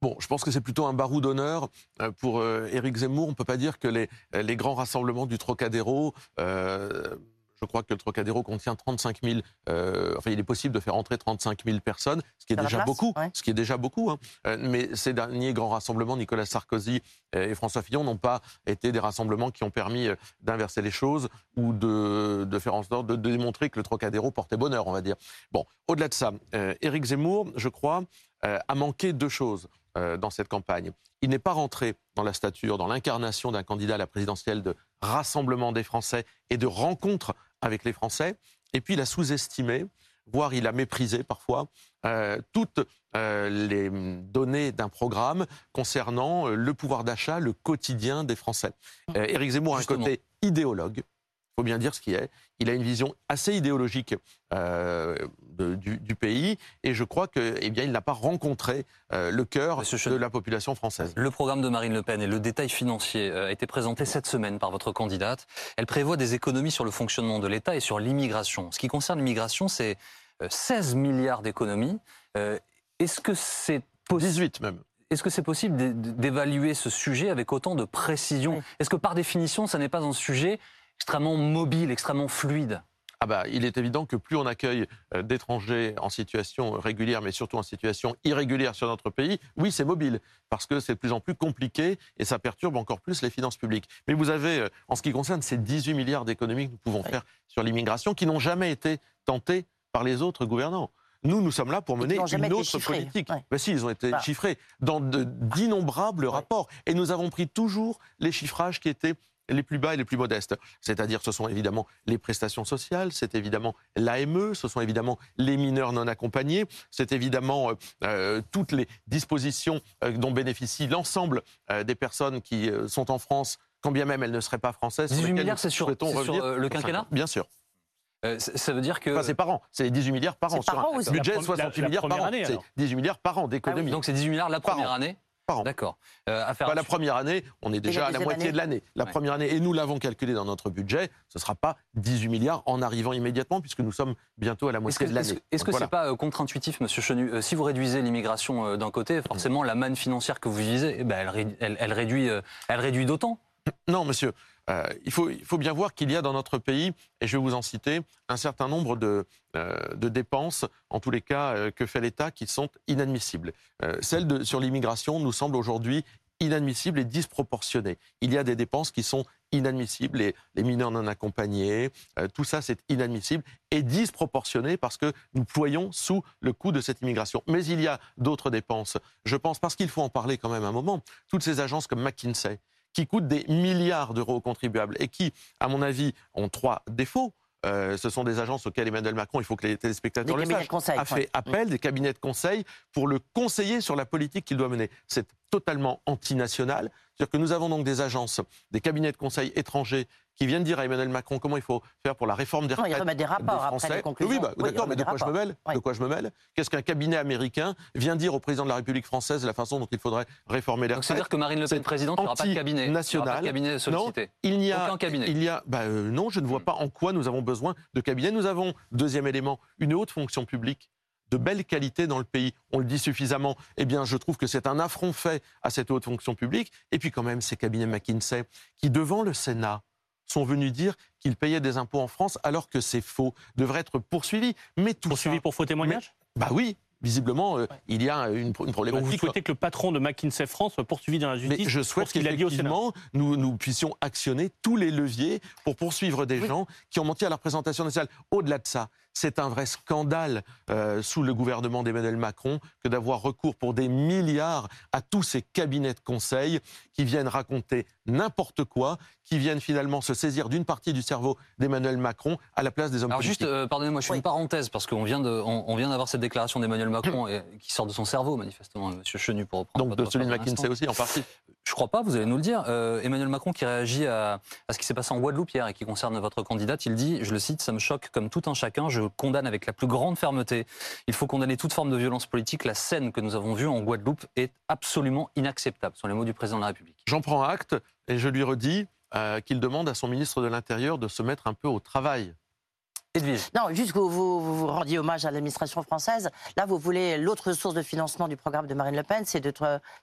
Bon, je pense que c'est plutôt un barou d'honneur euh, pour euh, Éric Zemmour. On ne peut pas dire que les, les grands rassemblements du Trocadéro, euh, je crois que le Trocadéro contient 35 000, euh, enfin il est possible de faire entrer 35 000 personnes, ce qui est déjà place, beaucoup, ouais. ce qui est déjà beaucoup. hein. Euh, mais ces derniers grands rassemblements, Nicolas Sarkozy et François Fillon n'ont pas été des rassemblements qui ont permis euh, d'inverser les choses ou de, de faire en sorte de, de démontrer que le Trocadéro portait bonheur, on va dire. Bon, au-delà de ça, euh, Éric Zemmour, je crois, euh, a manqué deux choses euh, dans cette campagne. Il n'est pas rentré dans la stature, dans l'incarnation d'un candidat à la présidentielle de rassemblement des Français et de rencontre avec les Français. Et puis il a sous-estimé, voire il a méprisé parfois, euh, toutes euh, les données d'un programme concernant euh, le pouvoir d'achat, le quotidien des Français. Euh, Éric Zemmour a un côté idéologue. Il faut bien dire ce qui est. Il a une vision assez idéologique euh, de- du, du pays et je crois que, eh bien, il n'a pas rencontré euh, le cœur Monsieur de la population française. Le programme de Marine Le Pen et le détail financier euh, a été présenté cette semaine par votre candidate. Elle prévoit des économies sur le fonctionnement de l'État et sur l'immigration. Ce qui concerne l'immigration, c'est euh, 16 milliards d'économies. Euh, Est-ce que c'est possible 18 même. Est-ce que c'est possible d'é- d'évaluer ce sujet avec autant de précision? Oui. Est-ce que par définition, ça n'est pas un sujet extrêmement mobile, extrêmement fluide Ah bah, il est évident que plus on accueille euh, d'étrangers en situation régulière, mais surtout en situation irrégulière sur notre pays, oui, c'est mobile, parce que c'est de plus en plus compliqué et ça perturbe encore plus les finances publiques. Mais vous avez, euh, en ce qui concerne ces 18 milliards d'économies que nous pouvons Oui. faire sur l'immigration, qui n'ont jamais été tentés par les autres gouvernants. Nous, nous sommes là pour mener une autre chiffrés. politique. Ouais. Ben si, ils ont été chiffrés dans de- d'innombrables rapports. Et nous avons pris toujours les chiffrages qui étaient les plus bas et les plus modestes. C'est-à-dire, ce sont évidemment les prestations sociales, c'est évidemment l'AME, ce sont évidemment les mineurs non accompagnés, c'est évidemment euh, euh, toutes les dispositions euh, dont bénéficient l'ensemble euh, des personnes qui sont en France, quand bien même elles ne seraient pas françaises. sur 18 lesquelles milliards, c'est sur- le quinquennat. Bien sûr. Euh, Ça veut dire que... Enfin, c'est par an. C'est les 18 milliards par C'est an. par sur an un budget de pre- la- 68 la milliards par an. C'est alors 18 milliards par an d'économie. donc c'est 18 milliards la première an. année Par an. D'accord. Euh, à faire Pas la première année, on est déjà la à la moitié année de l'année. La Ouais. première année, et nous l'avons calculé dans notre budget, ce ne sera pas 18 milliards en arrivant immédiatement, puisque nous sommes bientôt à la Est-ce moitié que de l'année. est-ce- est-ce que c'est voilà. pas euh, contre-intuitif, Monsieur Chenu Euh, Si vous réduisez l'immigration euh, d'un côté, forcément la manne financière que vous visez, eh ben, elle, ré- elle- elle réduit, euh, elle réduit d'autant? Non, monsieur. Euh, il, faut, bien voir qu'il y a dans notre pays, et je vais vous en citer, un certain nombre de, euh, dépenses, en tous les cas, euh, que fait l'État, qui sont inadmissibles. Celle sur l'immigration nous semble aujourd'hui inadmissible et disproportionnée. Il y a des dépenses qui sont inadmissibles, les, les mineurs non accompagnés, tout ça c'est inadmissible et disproportionné parce que nous ployons sous le coût de cette immigration. Mais il y a d'autres dépenses. Je pense, parce qu'il faut en parler quand même un moment, toutes ces agences comme McKinsey, qui coûtent des milliards d'euros aux contribuables et qui, à mon avis, ont trois défauts. Euh, ce sont des agences auxquelles Emmanuel Macron, il faut que les téléspectateurs Des le sachent, conseil, a ouais. fait appel des cabinets de conseil pour le conseiller sur la politique qu'il doit mener. C'est totalement antinational. C'est-à-dire que nous avons donc des agences, des cabinets de conseil étrangers qui viennent dire à Emmanuel Macron comment il faut faire pour la réforme des Non, il retraites. remet des rapports après Français. les conclusions. Oui, bah, Oui, il d'accord, mais de des quoi je me mêle Oui. De quoi je me mêle Qu'est-ce qu'un cabinet américain vient dire au président de la République française la façon dont il faudrait réformer les Donc retraites c'est-à-dire que Marine Le Pen présidente, il n'y aura pas de cabinet. Aura pas de cabinet sollicité. Il n'y a, Aucun cabinet. Il y a, bah, euh, non, je ne vois Hmm. pas en quoi nous avons besoin de cabinet. Nous avons, deuxième élément, une haute fonction publique de belle qualité dans le pays. On le dit suffisamment. Eh bien, je trouve que c'est un affront fait à cette haute fonction publique. Et puis quand même, ces cabinets McKinsey qui, devant le Sénat, sont venus dire qu'ils payaient des impôts en France alors que c'est faux, devraient être poursuivis. Mais tout Poursuivi ça, pour faux témoignage? Bah oui, visiblement, euh, il y a une, une Donc problématique. vous souhaitez que le patron de McKinsey France soit poursuivi dans la Mais justice je pour souhaite qu'effectivement, nous, nous puissions actionner tous les leviers pour poursuivre des gens qui ont menti à la représentation nationale. Au-delà de ça, c'est un vrai scandale euh, sous le gouvernement d'Emmanuel Macron que d'avoir recours pour des milliards à tous ces cabinets de conseil qui viennent raconter n'importe quoi, qui viennent finalement se saisir d'une partie du cerveau d'Emmanuel Macron à la place des hommes Alors juste, politiques. euh, pardonnez-moi, je fais Oui. une parenthèse parce qu'on vient de, on, on vient d'avoir cette déclaration d'Emmanuel Macron et, qui sort de son cerveau manifestement, Monsieur Chenu pour reprendre. Donc votre de celui de McKinsey aussi, en partie. Je crois pas, vous allez nous le dire. Euh, Emmanuel Macron qui réagit à, ce qui s'est passé en Guadeloupe hier et qui concerne votre candidate, il dit, je le cite, ça me choque comme tout un chacun, je condamne avec la plus grande fermeté. Il faut condamner toute forme de violence politique. La scène que nous avons vue en Guadeloupe est absolument inacceptable, ce sont les mots du président de la République. J'en prends acte et je lui redis euh, qu'il demande à son ministre de l'Intérieur de se mettre un peu au travail. Edwige. Non, juste que vous, vous, vous rendiez hommage à l'administration française. Là, vous voulez l'autre source de financement du programme de Marine Le Pen, c'est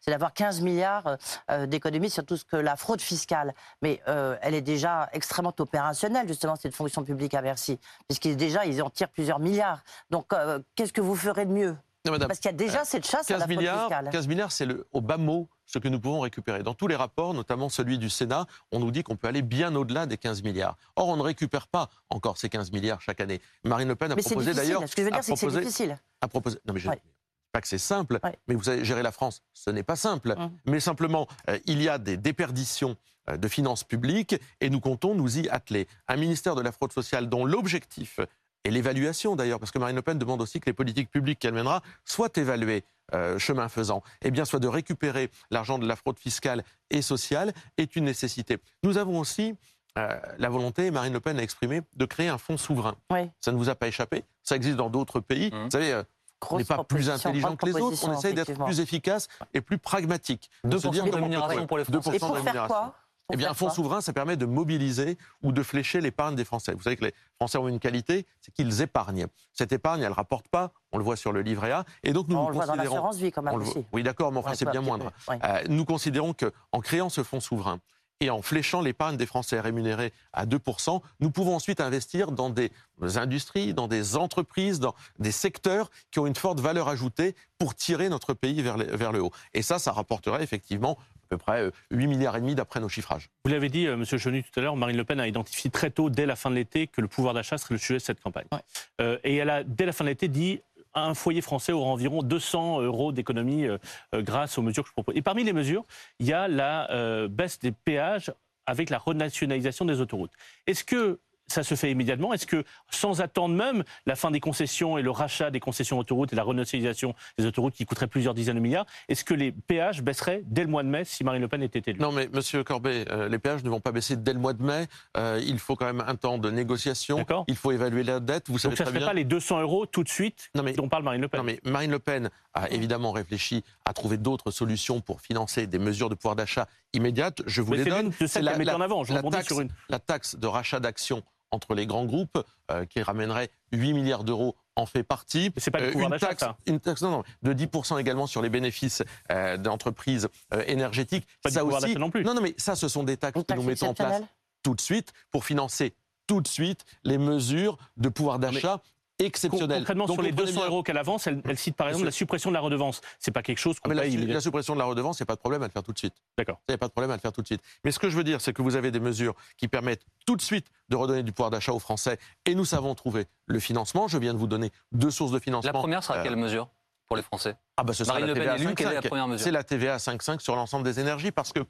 c'est d'avoir 15 milliards euh, d'économies sur tout ce que la fraude fiscale. Mais euh, elle est déjà extrêmement opérationnelle, justement, cette fonction publique à Bercy, puisqu'ils déjà ils en tirent plusieurs milliards. Donc, euh, qu'est-ce que vous ferez de mieux? Non, madame, Parce qu'il y a déjà cette chasse à 15 la fraude milliards, fiscale. 15 milliards, c'est au bas mot ce que nous pouvons récupérer. Dans tous les rapports, notamment celui du Sénat, on nous dit qu'on peut aller bien au-delà des 15 milliards. Or, on ne récupère pas encore ces 15 milliards chaque année. Marine Le Pen a Mais proposé d'ailleurs. Ce que je veux dire, c'est que c'est proposé- difficile. a proposé. Non, mais je Ouais. ne dis pas que c'est simple, Ouais. mais vous savez, gérer la France, ce n'est pas simple. Hum. Mais simplement, euh, il y a des déperditions euh, de finances publiques et nous comptons nous y atteler. Un ministère de la fraude sociale dont l'objectif et l'évaluation d'ailleurs, parce que Marine Le Pen demande aussi que les politiques publiques qu'elle mènera soient évaluées euh, chemin faisant, eh bien, soit de récupérer l'argent de la fraude fiscale et sociale est une nécessité. Nous avons aussi euh, la volonté, Marine Le Pen a exprimé, de créer un fonds souverain. Oui. Ça ne vous a pas échappé Ça existe dans d'autres pays. Mhm. Vous savez, euh, on n'est pas plus intelligent que les autres, on essaye d'être plus efficace et plus pragmatique. De 2% se dire de on peut rémunération pour les Français. 2% Et pour de faire quoi? Eh bien, un fonds souverain, ça permet de mobiliser ou de flécher l'épargne des Français. Vous savez que les Français ont une qualité, c'est qu'ils épargnent. Cette épargne, elle ne rapporte pas, on le voit sur le livret A, et donc nous On nous le voit dans l'assurance vie quand même le aussi. Oui, d'accord, mais enfin, Ouais, c'est bien moindre. ouais. Euh, nous considérons qu'en créant ce fonds souverain et en fléchant l'épargne des Français rémunérée à 2%, nous pouvons ensuite investir dans des industries, dans des entreprises, dans des secteurs qui ont une forte valeur ajoutée pour tirer notre pays vers le haut. Et ça, ça rapporterait effectivement à peu près euh, 8 milliards et demi d'après nos chiffrages. Vous l'avez dit, euh, Monsieur Chenu, tout à l'heure, Marine Le Pen a identifié très tôt, dès la fin de l'été, que le pouvoir d'achat serait le sujet de cette campagne. Ouais. Euh, et elle a, dès la fin de l'été, dit un foyer français aura environ 200 euros d'économie euh, euh, grâce aux mesures que je propose. Et parmi les mesures, il y a la euh, baisse des péages avec la renationalisation des autoroutes. Est-ce que ça se fait immédiatement Est-ce que, sans attendre même la fin des concessions et le rachat des concessions autoroutes et la renationalisation des autoroutes qui coûterait plusieurs dizaines de milliards, est-ce que les péages baisseraient dès le mois de mai si Marine Le Pen était élue? Non, mais Monsieur Corbet, euh, les péages ne vont pas baisser dès le mois de mai. Euh, il faut quand même un temps de négociation. D'accord. Il faut évaluer la dette. Vous savez Donc ça ne serait bien. pas les 200 euros tout de suite Non, mais- dont parle Marine Le Pen? Non, mais Marine Le Pen a évidemment réfléchi à trouver d'autres solutions pour financer des mesures de pouvoir d'achat immédiates. Je vous Mais les c'est donne. en avant. Je la taxe, sur une. la taxe de rachat d'actions entre les grands groupes, euh, qui ramènerait 8 milliards d'euros, en fait partie. Mais c'est pas le Euh, pouvoir une taxe, ça. une taxe non, non, de 10% également sur les bénéfices euh, d'entreprises euh, énergétiques. Pas ça pouvoir aussi. d'achat non plus. Non, non, mais ça, ce sont des taxes Une que taxe nous mettons en place tout de suite pour financer tout de suite les mesures de pouvoir d'achat Exceptionnelles. Concrètement, Donc, sur les comprenez 200 bien- euros qu'elle avance, elle, elle cite par exemple la suppression de la redevance. C'est pas quelque chose Ah, qu'on mais la, paye la immédiatement. suppression de la redevance, il n'y a pas de problème à le faire tout de suite. D'accord. Il n'y a pas de problème à le faire tout de suite. Mais ce que je veux dire, c'est que vous avez des mesures qui permettent tout de suite de redonner du pouvoir d'achat aux Français. Et nous savons trouver le financement. Je viens de vous donner deux sources de financement. La première sera Euh, quelle mesure pour les Français? Ah bah ce sera Marine la TVA quelle est la 5,5. première mesure? C'est la TVA à 5,5 sur l'ensemble des énergies parce que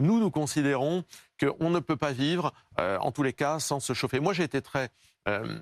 nous, nous considérons qu'on ne peut pas vivre, euh, en tous les cas, sans se chauffer. Moi, j'ai été très, euh,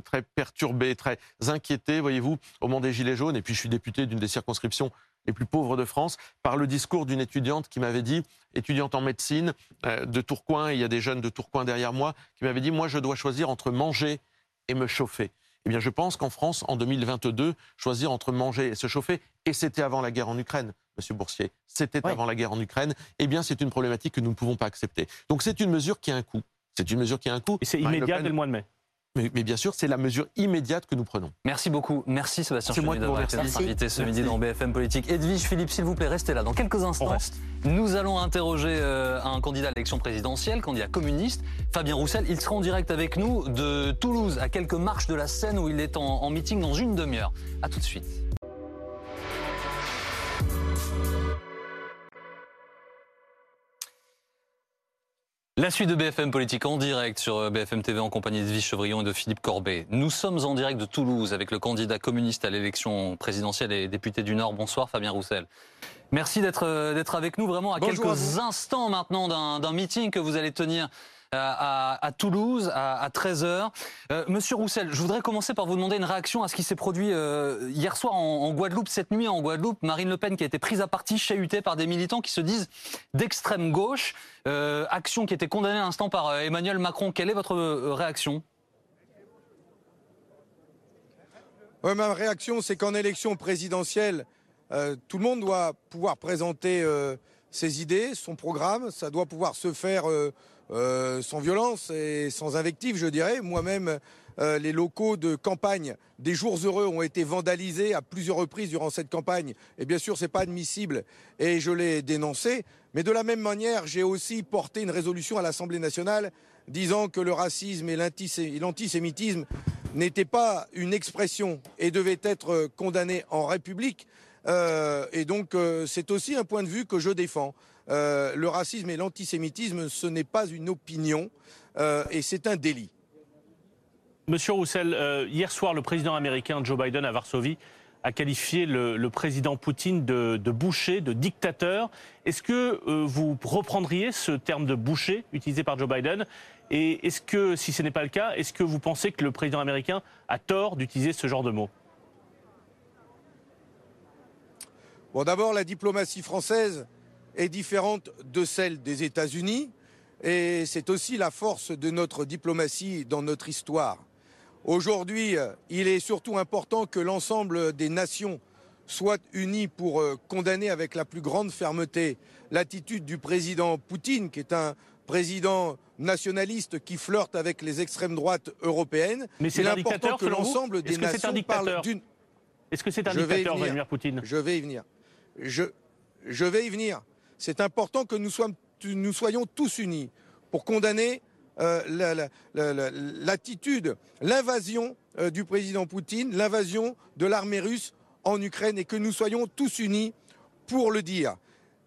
très perturbé, très inquiété, voyez-vous, au moment des Gilets jaunes. Et puis, je suis député d'une des circonscriptions les plus pauvres de France, par le discours d'une étudiante qui m'avait dit, étudiante en médecine euh, de Tourcoing, il y a des jeunes de Tourcoing derrière moi, qui m'avait dit, moi je dois choisir entre manger et me chauffer. Eh bien, je pense qu'en France, en 2022, choisir entre manger et se chauffer, et c'était avant la guerre en Ukraine, Monsieur Boursier, c'était avant la guerre en Ukraine, eh bien, c'est une problématique que nous ne pouvons pas accepter. Donc, c'est une mesure qui a un coût. C'est une mesure qui a un coût. Et c'est immédiat dès le mois de mai. Mais, bien sûr, c'est la mesure immédiate que nous prenons. Merci beaucoup. Merci Sébastien C'est moi qui vous d'avoir été notre invité ce midi dans BFM Politique. Edwige Philippe, s'il vous plaît, restez là. Dans quelques instants, nous allons interroger euh, un candidat à l'élection présidentielle, candidat communiste, Fabien Roussel. Il sera en direct avec nous de Toulouse, à quelques marches de la Seine, où il est en, en meeting dans une demi-heure. À tout de suite. La suite de BFM Politique en direct sur euh, BFM TV en compagnie d'Edwige Chevrillon et de Philippe Corbet. Nous sommes en direct de Toulouse avec le candidat communiste à l'élection présidentielle et député du Nord. Bonsoir Fabien Roussel. Merci d'être euh, avec nous vraiment à Bonjour à quelques instants maintenant d'un meeting que vous allez tenir à, Toulouse à, à 13h. Euh, Monsieur Roussel, je voudrais commencer par vous demander une réaction à ce qui s'est produit euh, hier soir en, Guadeloupe, cette nuit en Guadeloupe. Marine Le Pen qui a été prise à partie, chahutée par des militants qui se disent d'extrême gauche. Euh, action qui était condamnée à l'instant par Emmanuel Macron. Quelle est votre réaction? Ma réaction, c'est qu'en élection présidentielle, tout le monde doit pouvoir présenter ses idées, son programme. Ça doit pouvoir se faire euh, sans violence et sans invective, je dirais. Moi-même, euh, les locaux de campagne des jours heureux ont été vandalisés à plusieurs reprises durant cette campagne. Et bien sûr, c'est pas admissible et je l'ai dénoncé. Mais de la même manière, j'ai aussi porté une résolution à l'Assemblée nationale disant que le racisme et l'antisé- l'antisémitisme n'étaient pas une expression et devaient être condamnés en République. Euh, et donc, c'est aussi un point de vue que je défends. Euh, le racisme et l'antisémitisme, ce n'est pas une opinion euh, et c'est un délit. Monsieur Roussel, euh, hier soir, le président américain Joe Biden à Varsovie a qualifié le, le président Poutine de, de boucher, de dictateur. Est-ce que vous reprendriez ce terme de boucher utilisé par Joe Biden? Et est-ce que, si ce n'est pas le cas, est-ce que vous pensez que le président américain a tort d'utiliser ce genre de mots? Bon, d'abord, la diplomatie française est différente de celle des États-Unis et c'est aussi la force de notre diplomatie dans notre histoire. Aujourd'hui, euh, il est surtout important que l'ensemble des nations soient unies pour euh, condamner avec la plus grande fermeté l'attitude du président Poutine, qui est un président nationaliste qui flirte avec les extrêmes droites européennes. Mais c'est important que l'ensemble des Est-ce que c'est un nations dictateur parlent d'une Est-ce que c'est un dictateur, venir. Vladimir Poutine? Je vais y venir. Je, je vais y venir. C'est important que nous, soyons- tous unis pour condamner euh, la- la- la- la- l'attitude, l'invasion euh, du président Poutine, l'invasion de l'armée russe en Ukraine et que nous soyons tous unis pour le dire.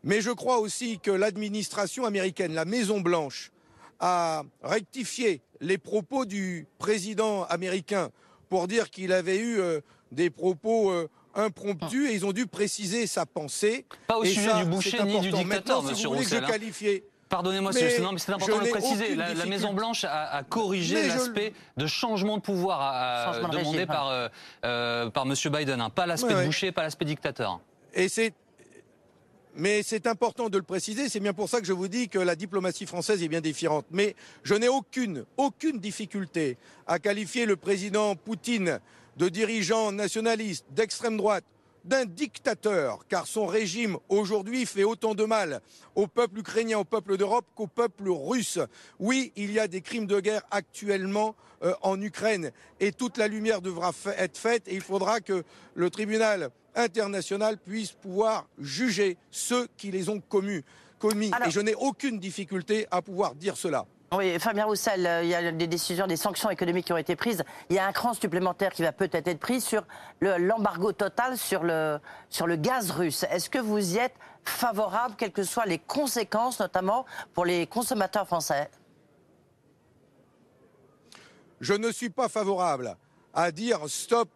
Mais je crois aussi que l'administration américaine, la Maison Blanche, a rectifié les propos du président américain pour dire qu'il avait eu euh, des propos euh, impromptus et ils ont dû préciser sa pensée. Pas au Et sujet ça, du boucher ni du important. dictateur, Maintenant, si monsieur vous voulez que Roussel. je hein. qualifie Pardonnez-moi, Mais c'est non, mais c'est important de le préciser. La, la difficulté. Maison Blanche a, a corrigé Mais je- l'aspect de changement de pouvoir à- à- Changement de demandé régime. par, euh, euh, par Monsieur Biden. hein. Pas l'aspect Ouais, ouais. boucher, pas l'aspect dictateur. Et c'est mais c'est important de le préciser, c'est bien pour ça que je vous dis que la diplomatie française est bien différente. Mais je n'ai aucune, aucune difficulté à qualifier le président Poutine de dirigeant nationaliste, d'extrême droite, d'un dictateur, car son régime aujourd'hui fait autant de mal au peuple ukrainien, au peuple d'Europe qu'au peuple russe. Oui, il y a des crimes de guerre actuellement euh, en Ukraine et toute la lumière devra être faite et il faudra que le tribunal international puisse pouvoir juger ceux qui les ont commis. commis. Alors- et je n'ai aucune difficulté à pouvoir dire cela. Oui, Fabien Roussel, euh, il y a des décisions, des sanctions économiques qui ont été prises. Il y a un cran supplémentaire qui va peut-être être pris sur le- l'embargo total sur le, sur le gaz russe. Est-ce que vous y êtes favorable, quelles que soient les conséquences, notamment pour les consommateurs français? Je ne suis pas favorable à dire stop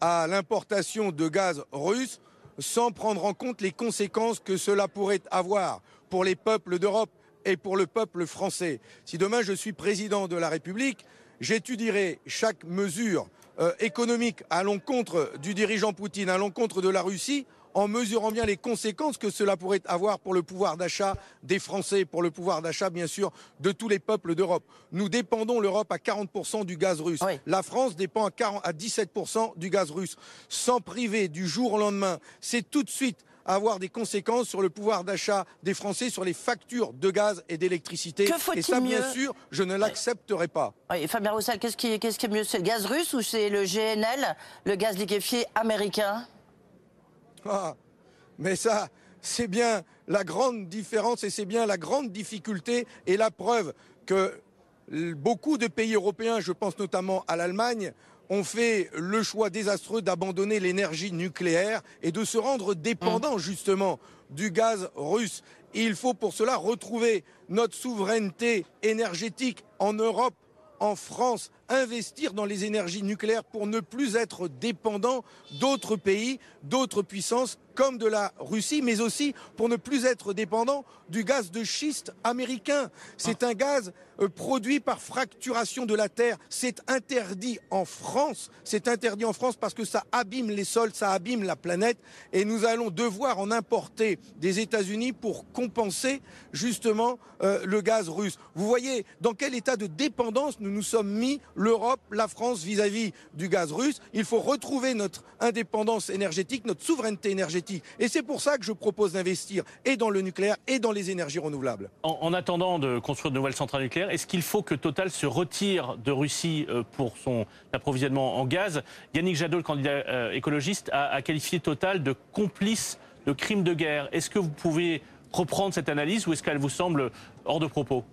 à l'importation de gaz russe sans prendre en compte les conséquences que cela pourrait avoir pour les peuples d'Europe et pour le peuple français. Si demain je suis président de la République, j'étudierai chaque mesure euh, économique à l'encontre du dirigeant Poutine, à l'encontre de la Russie, en mesurant bien les conséquences que cela pourrait avoir pour le pouvoir d'achat des Français, pour le pouvoir d'achat, bien sûr, de tous les peuples d'Europe. Nous dépendons, l'Europe, à 40% du gaz russe. Oui. La France dépend à, 40 à 17% du gaz russe. Sans priver du jour au lendemain, c'est tout de suite avoir des conséquences sur le pouvoir d'achat des Français, sur les factures de gaz et d'électricité. Que faut-il Et ça, bien sûr, je ne l'accepterai pas. Oui, Fabien Roussel, qu'est-ce qui, est mieux? C'est le gaz russe ou c'est le GNL, le gaz liquéfié américain? Ah, mais ça, c'est bien la grande différence et c'est bien la grande difficulté et la preuve que beaucoup de pays européens, je pense notamment à l'Allemagne, ont fait le choix désastreux d'abandonner l'énergie nucléaire et de se rendre dépendants justement du gaz russe. Et il faut pour cela retrouver notre souveraineté énergétique en Europe, en France, investir dans les énergies nucléaires pour ne plus être dépendant d'autres pays, d'autres puissances comme de la Russie, mais aussi pour ne plus être dépendant du gaz de schiste américain. C'est un gaz euh, produit par fracturation de la terre. C'est interdit en France. C'est interdit en France parce que ça abîme les sols, ça abîme la planète. Et nous allons devoir en importer des États-Unis pour compenser justement euh, le gaz russe. Vous voyez dans quel état de dépendance nous nous sommes mis, l'Europe, la France, vis-à-vis du gaz russe. Il faut retrouver notre indépendance énergétique, notre souveraineté énergétique. Et c'est pour ça que je propose d'investir et dans le nucléaire et dans les énergies renouvelables. En, en attendant de construire de nouvelles centrales nucléaires, est-ce qu'il faut que Total se retire de Russie euh, pour son approvisionnement en gaz? Yannick Jadot, le candidat euh, écologiste, a, a qualifié Total de complice de crimes de guerre. Est-ce que vous pouvez reprendre cette analyse ou est-ce qu'elle vous semble hors de propos?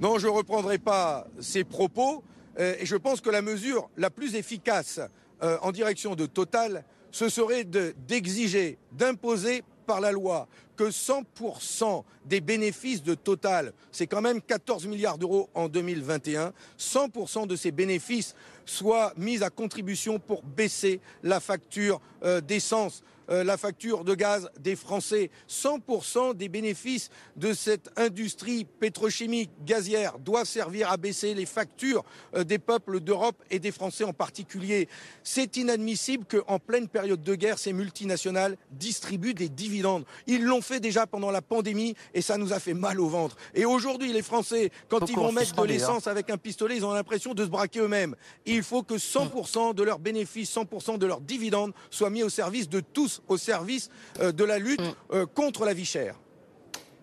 Non, je ne reprendrai pas ces propos. euh, et je pense que la mesure la plus efficace euh, en direction de Total, ce serait de- d'exiger, d'imposer par la loi que 100% des bénéfices de Total, c'est quand même 14 milliards d'euros en 2021, 100% de ces bénéfices soient mis à contribution pour baisser la facture euh, d'essence, la facture de gaz des Français. 100% des bénéfices de cette industrie pétrochimique gazière doivent servir à baisser les factures euh, des peuples d'Europe et des Français en particulier. C'est inadmissible qu'en pleine période de guerre, ces multinationales distribuent des dividendes. Ils l'ont fait déjà pendant la pandémie et ça nous a fait mal au ventre. Et aujourd'hui, les Français, quand ils ont vont mettre de l'essence avec un pistolet, ils ont l'impression de se braquer eux-mêmes. Il faut que 100% de leurs bénéfices, 100% de leurs dividendes soient mis au service de tous, au service euh, de la lutte euh, contre la vie chère.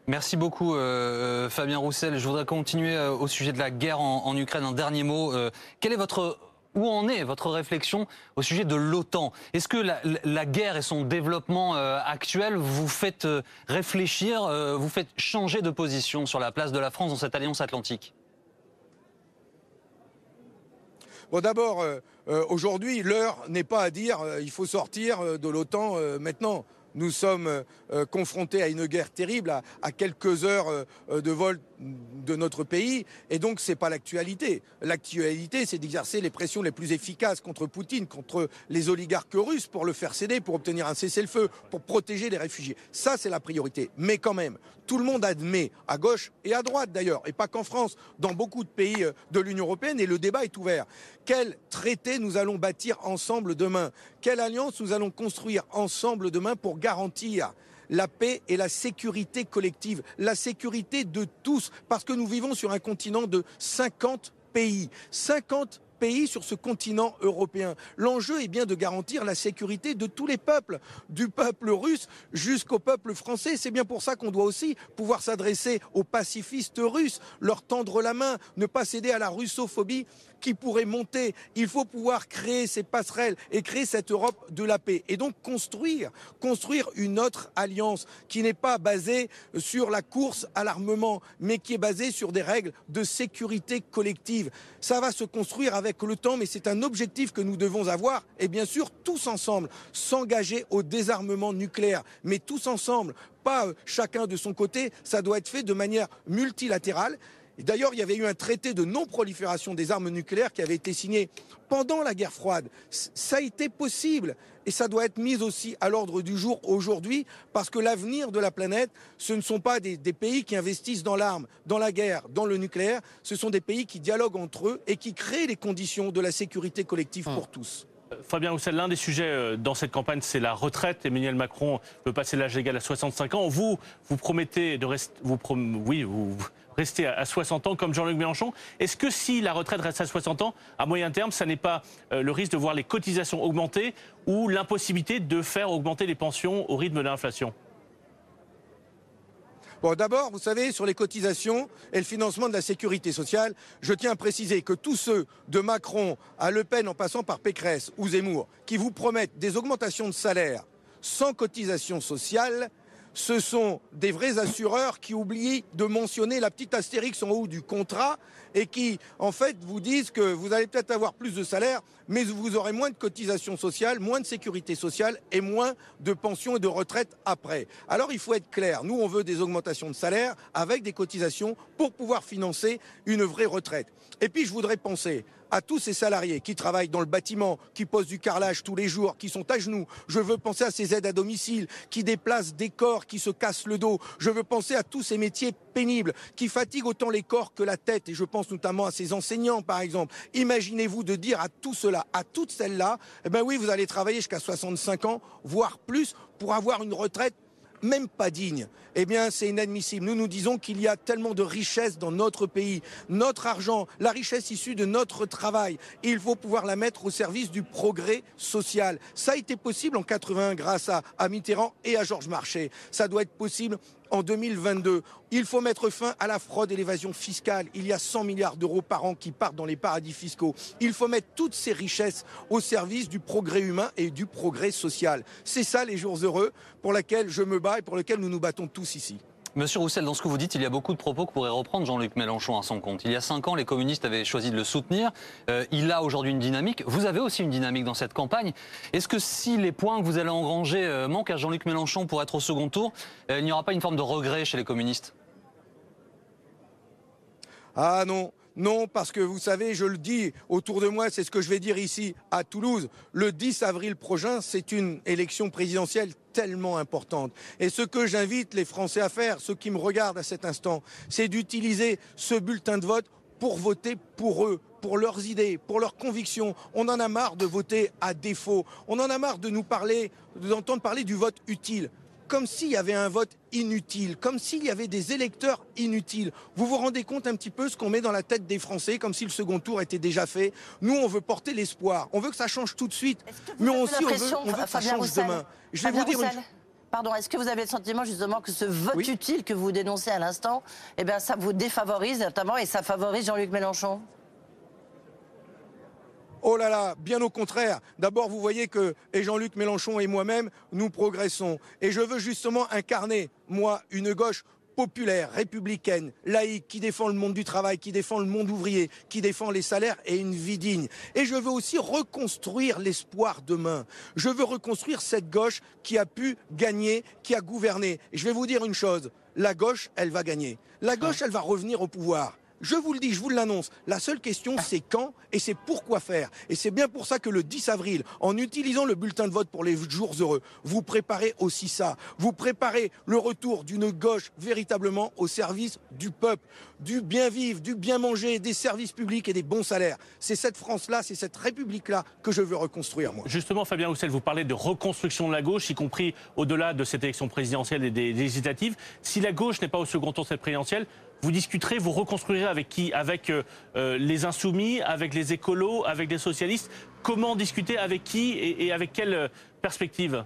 Merci beaucoup euh, Fabien Roussel. Je voudrais continuer euh, au sujet de la guerre en, en Ukraine. Un dernier mot. Euh, quel est votre où en est votre réflexion au sujet de l'OTAN? Est-ce que la, guerre et son développement euh, actuel vous fait euh, réfléchir, euh, vous fait changer de position sur la place de la France dans cette alliance atlantique? Bon, d'abord, euh, aujourd'hui, l'heure n'est pas à dire euh, il faut sortir euh, de l'OTAN maintenant. Nous sommes confrontés à une guerre terrible, à, quelques heures de vol de notre pays, et donc c'est pas l'actualité. L'actualité, c'est d'exercer les pressions les plus efficaces contre Poutine, contre les oligarques russes, pour le faire céder, pour obtenir un cessez-le-feu, pour protéger les réfugiés. Ça, c'est la priorité. Mais quand même, tout le monde admet, à gauche et à droite d'ailleurs, et pas qu'en France, dans beaucoup de pays euh, de l'Union européenne, et le débat est ouvert. Quel traité nous allons bâtir ensemble demain? Quelle alliance nous allons construire ensemble demain pour garantir la paix et la sécurité collective, la sécurité de tous, parce que nous vivons sur un continent de 50 pays. 50 pays sur ce continent européen. L'enjeu est bien de garantir la sécurité de tous les peuples, du peuple russe jusqu'au peuple français. C'est bien pour ça qu'on doit aussi pouvoir s'adresser aux pacifistes russes, leur tendre la main, ne pas céder à la russophobie qui pourrait monter. Il faut pouvoir créer ces passerelles et créer cette Europe de la paix. Et donc construire, construire une autre alliance qui n'est pas basée sur la course à l'armement, mais qui est basée sur des règles de sécurité collective. Ça va se construire avec le temps, mais c'est un objectif que nous devons avoir. Et bien sûr, tous ensemble, s'engager au désarmement nucléaire. Mais tous ensemble, pas euh, chacun de son côté, ça doit être fait de manière multilatérale. Et D'ailleurs, il y avait eu un traité de non-prolifération des armes nucléaires qui avait été signé pendant la guerre froide. Ça a été possible et ça doit être mis aussi à l'ordre du jour aujourd'hui parce que l'avenir de la planète, ce ne sont pas des, des pays qui investissent dans l'arme, dans la guerre, dans le nucléaire, ce sont des pays qui dialoguent entre eux et qui créent les conditions de la sécurité collective pour tous. Fabien Roussel, l'un des sujets euh, dans cette campagne, c'est la retraite. Emmanuel Macron veut passer l'âge légal à 65 ans. Vous, vous promettez de rester, vous oui, vous rester à 60 ans comme Jean-Luc Mélenchon. Est-ce que si la retraite reste à 60 ans, à moyen terme, ça n'est pas euh, le risque de voir les cotisations augmenter ou l'impossibilité de faire augmenter les pensions au rythme de l'inflation? Bon, d'abord, vous savez, sur les cotisations et le financement de la sécurité sociale, je tiens à préciser que tous ceux de Macron à Le Pen en passant par Pécresse ou Zemmour qui vous promettent des augmentations de salaire sans cotisation sociale, ce sont des vrais assureurs qui oublient de mentionner la petite astérix en haut du contrat et qui, en fait, vous disent que vous allez peut-être avoir plus de salaire, mais vous aurez moins de cotisations sociales, moins de sécurité sociale et moins de pensions et de retraites après. Alors il faut être clair, nous on veut des augmentations de salaire avec des cotisations pour pouvoir financer une vraie retraite. Et puis je voudrais penser à tous ces salariés qui travaillent dans le bâtiment, qui posent du carrelage tous les jours, qui sont à genoux. Je veux penser à ces aides à domicile, qui déplacent des corps, qui se cassent le dos. Je veux penser à tous ces métiers pénibles, qui fatiguent autant les corps que la tête. Et je pense notamment à ces enseignants, par exemple. Imaginez-vous de dire à tout cela, à toutes celles-là, eh ben oui, vous allez travailler jusqu'à 65 ans, voire plus, pour avoir une retraite même pas digne, eh bien c'est inadmissible. Nous nous disons qu'il y a tellement de richesses dans notre pays, notre argent, la richesse issue de notre travail. il faut pouvoir la mettre au service du progrès social. Ça a été possible en 80 grâce à, à Mitterrand et à Georges Marchais. Ça doit être possible en 2022. Il faut mettre fin à la fraude et l'évasion fiscale. Il y a 100 milliards d'euros par an qui partent dans les paradis fiscaux. Il faut mettre toutes ces richesses au service du progrès humain et du progrès social. C'est ça les jours heureux pour lesquels je me bats et pour lesquels nous nous battons tous ici. Monsieur Roussel, dans ce que vous dites, il y a beaucoup de propos que pourrait reprendre Jean-Luc Mélenchon à son compte. Il y a cinq ans, les communistes avaient choisi de le soutenir. Euh, il a aujourd'hui une dynamique. Vous avez aussi une dynamique dans cette campagne. Est-ce que si les points que vous allez engranger euh, manquent à Jean-Luc Mélenchon pour être au second tour, euh, il n'y aura pas une forme de regret chez les communistes? Ah non, non, parce que vous savez, je le dis autour de moi, c'est ce que je vais dire ici à Toulouse. Le 10 avril prochain, c'est une élection présidentielle tellement importante. Et ce que j'invite les Français à faire, ceux qui me regardent à cet instant, c'est d'utiliser ce bulletin de vote pour voter pour eux, pour leurs idées, pour leurs convictions. On en a marre de voter à défaut. On en a marre de nous parler, d'entendre parler du vote utile comme s'il y avait un vote inutile, comme s'il y avait des électeurs inutiles. Vous vous rendez compte un petit peu ce qu'on met dans la tête des Français, comme si le second tour était déjà fait. Nous, on veut porter l'espoir. On veut que ça change tout de suite, mais aussi on veut, on veut que ça change demain. Je vais vous dire Pardon, est-ce que vous avez le sentiment justement que ce vote utile que vous dénoncez à l'instant, eh bien, ça vous défavorise notamment et ça favorise Jean-Luc Mélenchon? Oh là là, bien au contraire. D'abord, vous voyez que et Jean-Luc Mélenchon et moi-même, nous progressons. Et je veux justement incarner, moi, une gauche populaire, républicaine, laïque, qui défend le monde du travail, qui défend le monde ouvrier, qui défend les salaires et une vie digne. Et je veux aussi reconstruire l'espoir demain. Je veux reconstruire cette gauche qui a pu gagner, qui a gouverné. Et je vais vous dire une chose, la gauche, elle va gagner. La gauche, elle va revenir au pouvoir. Je vous le dis, je vous l'annonce. La seule question, c'est quand et c'est pourquoi faire. Et c'est bien pour ça que le 10 avril, en utilisant le bulletin de vote pour les jours heureux, vous préparez aussi ça. Vous préparez le retour d'une gauche véritablement au service du peuple, du bien vivre, du bien manger, des services publics et des bons salaires. C'est cette France-là, c'est cette République-là que je veux reconstruire, moi. Justement, Fabien Roussel, vous parlez de reconstruction de la gauche, y compris au-delà de cette élection présidentielle et des législatives. Si la gauche n'est pas au second tour de cette présidentielle, vous discuterez, vous reconstruirez avec qui? Avec euh, euh, les insoumis, avec les écolos, avec les socialistes? Comment discuter avec qui et, avec quelle euh, perspective?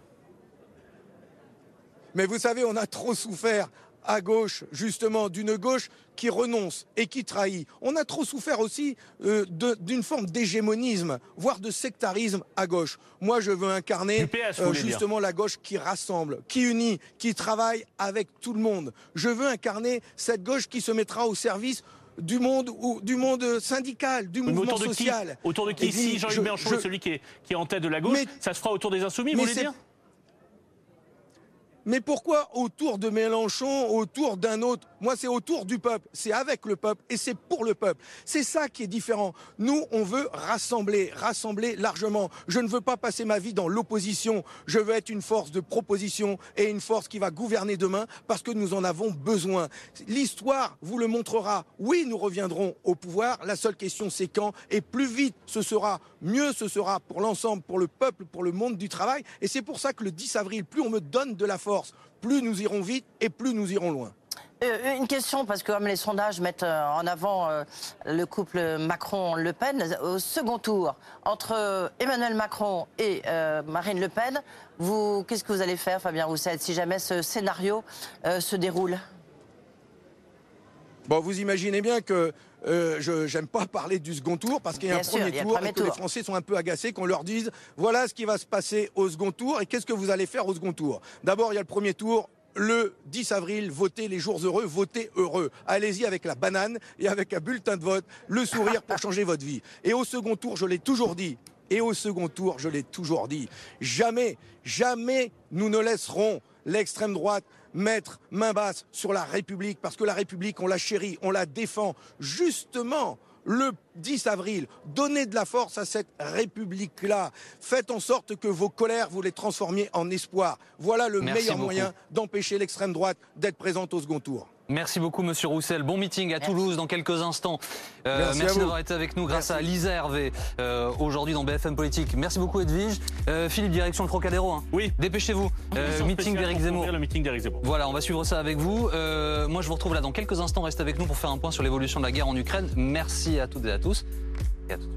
Mais vous savez, on a trop souffert à gauche, justement, d'une gauche qui renonce et qui trahit. On a trop souffert aussi euh, d'une forme d'hégémonisme, voire de sectarisme à gauche. Moi, je veux incarner euh, justement la gauche qui rassemble, qui unit, qui travaille avec tout le monde. Je veux incarner cette gauche qui se mettra au service du monde ou du monde syndical, du mouvement social. autour de qui Si Jean-Luc Mélenchon est celui qui est, qui est, en tête de la gauche, ça se fera autour des insoumis, vous voulez dire? Mais pourquoi autour de Mélenchon, autour d'un autre Moi, c'est autour du peuple, c'est avec le peuple et c'est pour le peuple. C'est ça qui est différent. Nous, on veut rassembler, rassembler largement. Je ne veux pas passer ma vie dans l'opposition. Je veux être une force de proposition et une force qui va gouverner demain parce que nous en avons besoin. L'histoire vous le montrera. Oui, nous reviendrons au pouvoir. La seule question, c'est quand. Et plus vite ce sera, mieux ce sera pour l'ensemble, pour le peuple, pour le monde du travail. Et c'est pour ça que le 10 avril, plus on me donne de la force, plus nous irons vite et plus nous irons loin. Euh, une question, parce que comme les sondages mettent euh, en avant euh, le couple Macron-Le Pen, au second tour, entre Emmanuel Macron et Marine Le Pen, vous, qu'est-ce que vous allez faire, Fabien Roussel, si jamais ce scénario se déroule? Bon, vous imaginez bien que je n'aime pas parler du second tour parce qu'il y a un premier tour et que les Français sont un peu agacés qu'on leur dise voilà ce qui va se passer au second tour et qu'est-ce que vous allez faire au second tour. D'abord, il y a le premier tour, le 10 avril, votez les jours heureux, votez heureux. Allez-y avec la banane et avec un bulletin de vote, le sourire pour changer votre vie. Et au second tour, je l'ai toujours dit, et au second tour, je l'ai toujours dit, jamais, jamais nous ne laisserons l'extrême droite mettre main basse sur la République, parce que la République, on la chérit, on la défend, justement le 10 avril. Donnez de la force à cette République-là. Faites en sorte que vos colères, vous les transformiez en espoir. Voilà le meilleur moyen d'empêcher l'extrême droite d'être présente au second tour. Merci beaucoup, Monsieur Roussel. Bon meeting à Toulouse dans quelques instants. Euh, merci, d'avoir été avec nous grâce à Lisa Hervé euh, aujourd'hui dans BFM Politique. Merci beaucoup, Edwige. Euh, Philippe, direction le Trocadéro. Hein. Oui. Dépêchez-vous. meeting d'Éric Zemmour. Le meeting Zemmour. Voilà, on va suivre ça avec vous. moi, je vous retrouve là dans quelques instants. Restez avec nous pour faire un point sur l'évolution de la guerre en Ukraine. Merci à toutes et à tous. Et à tout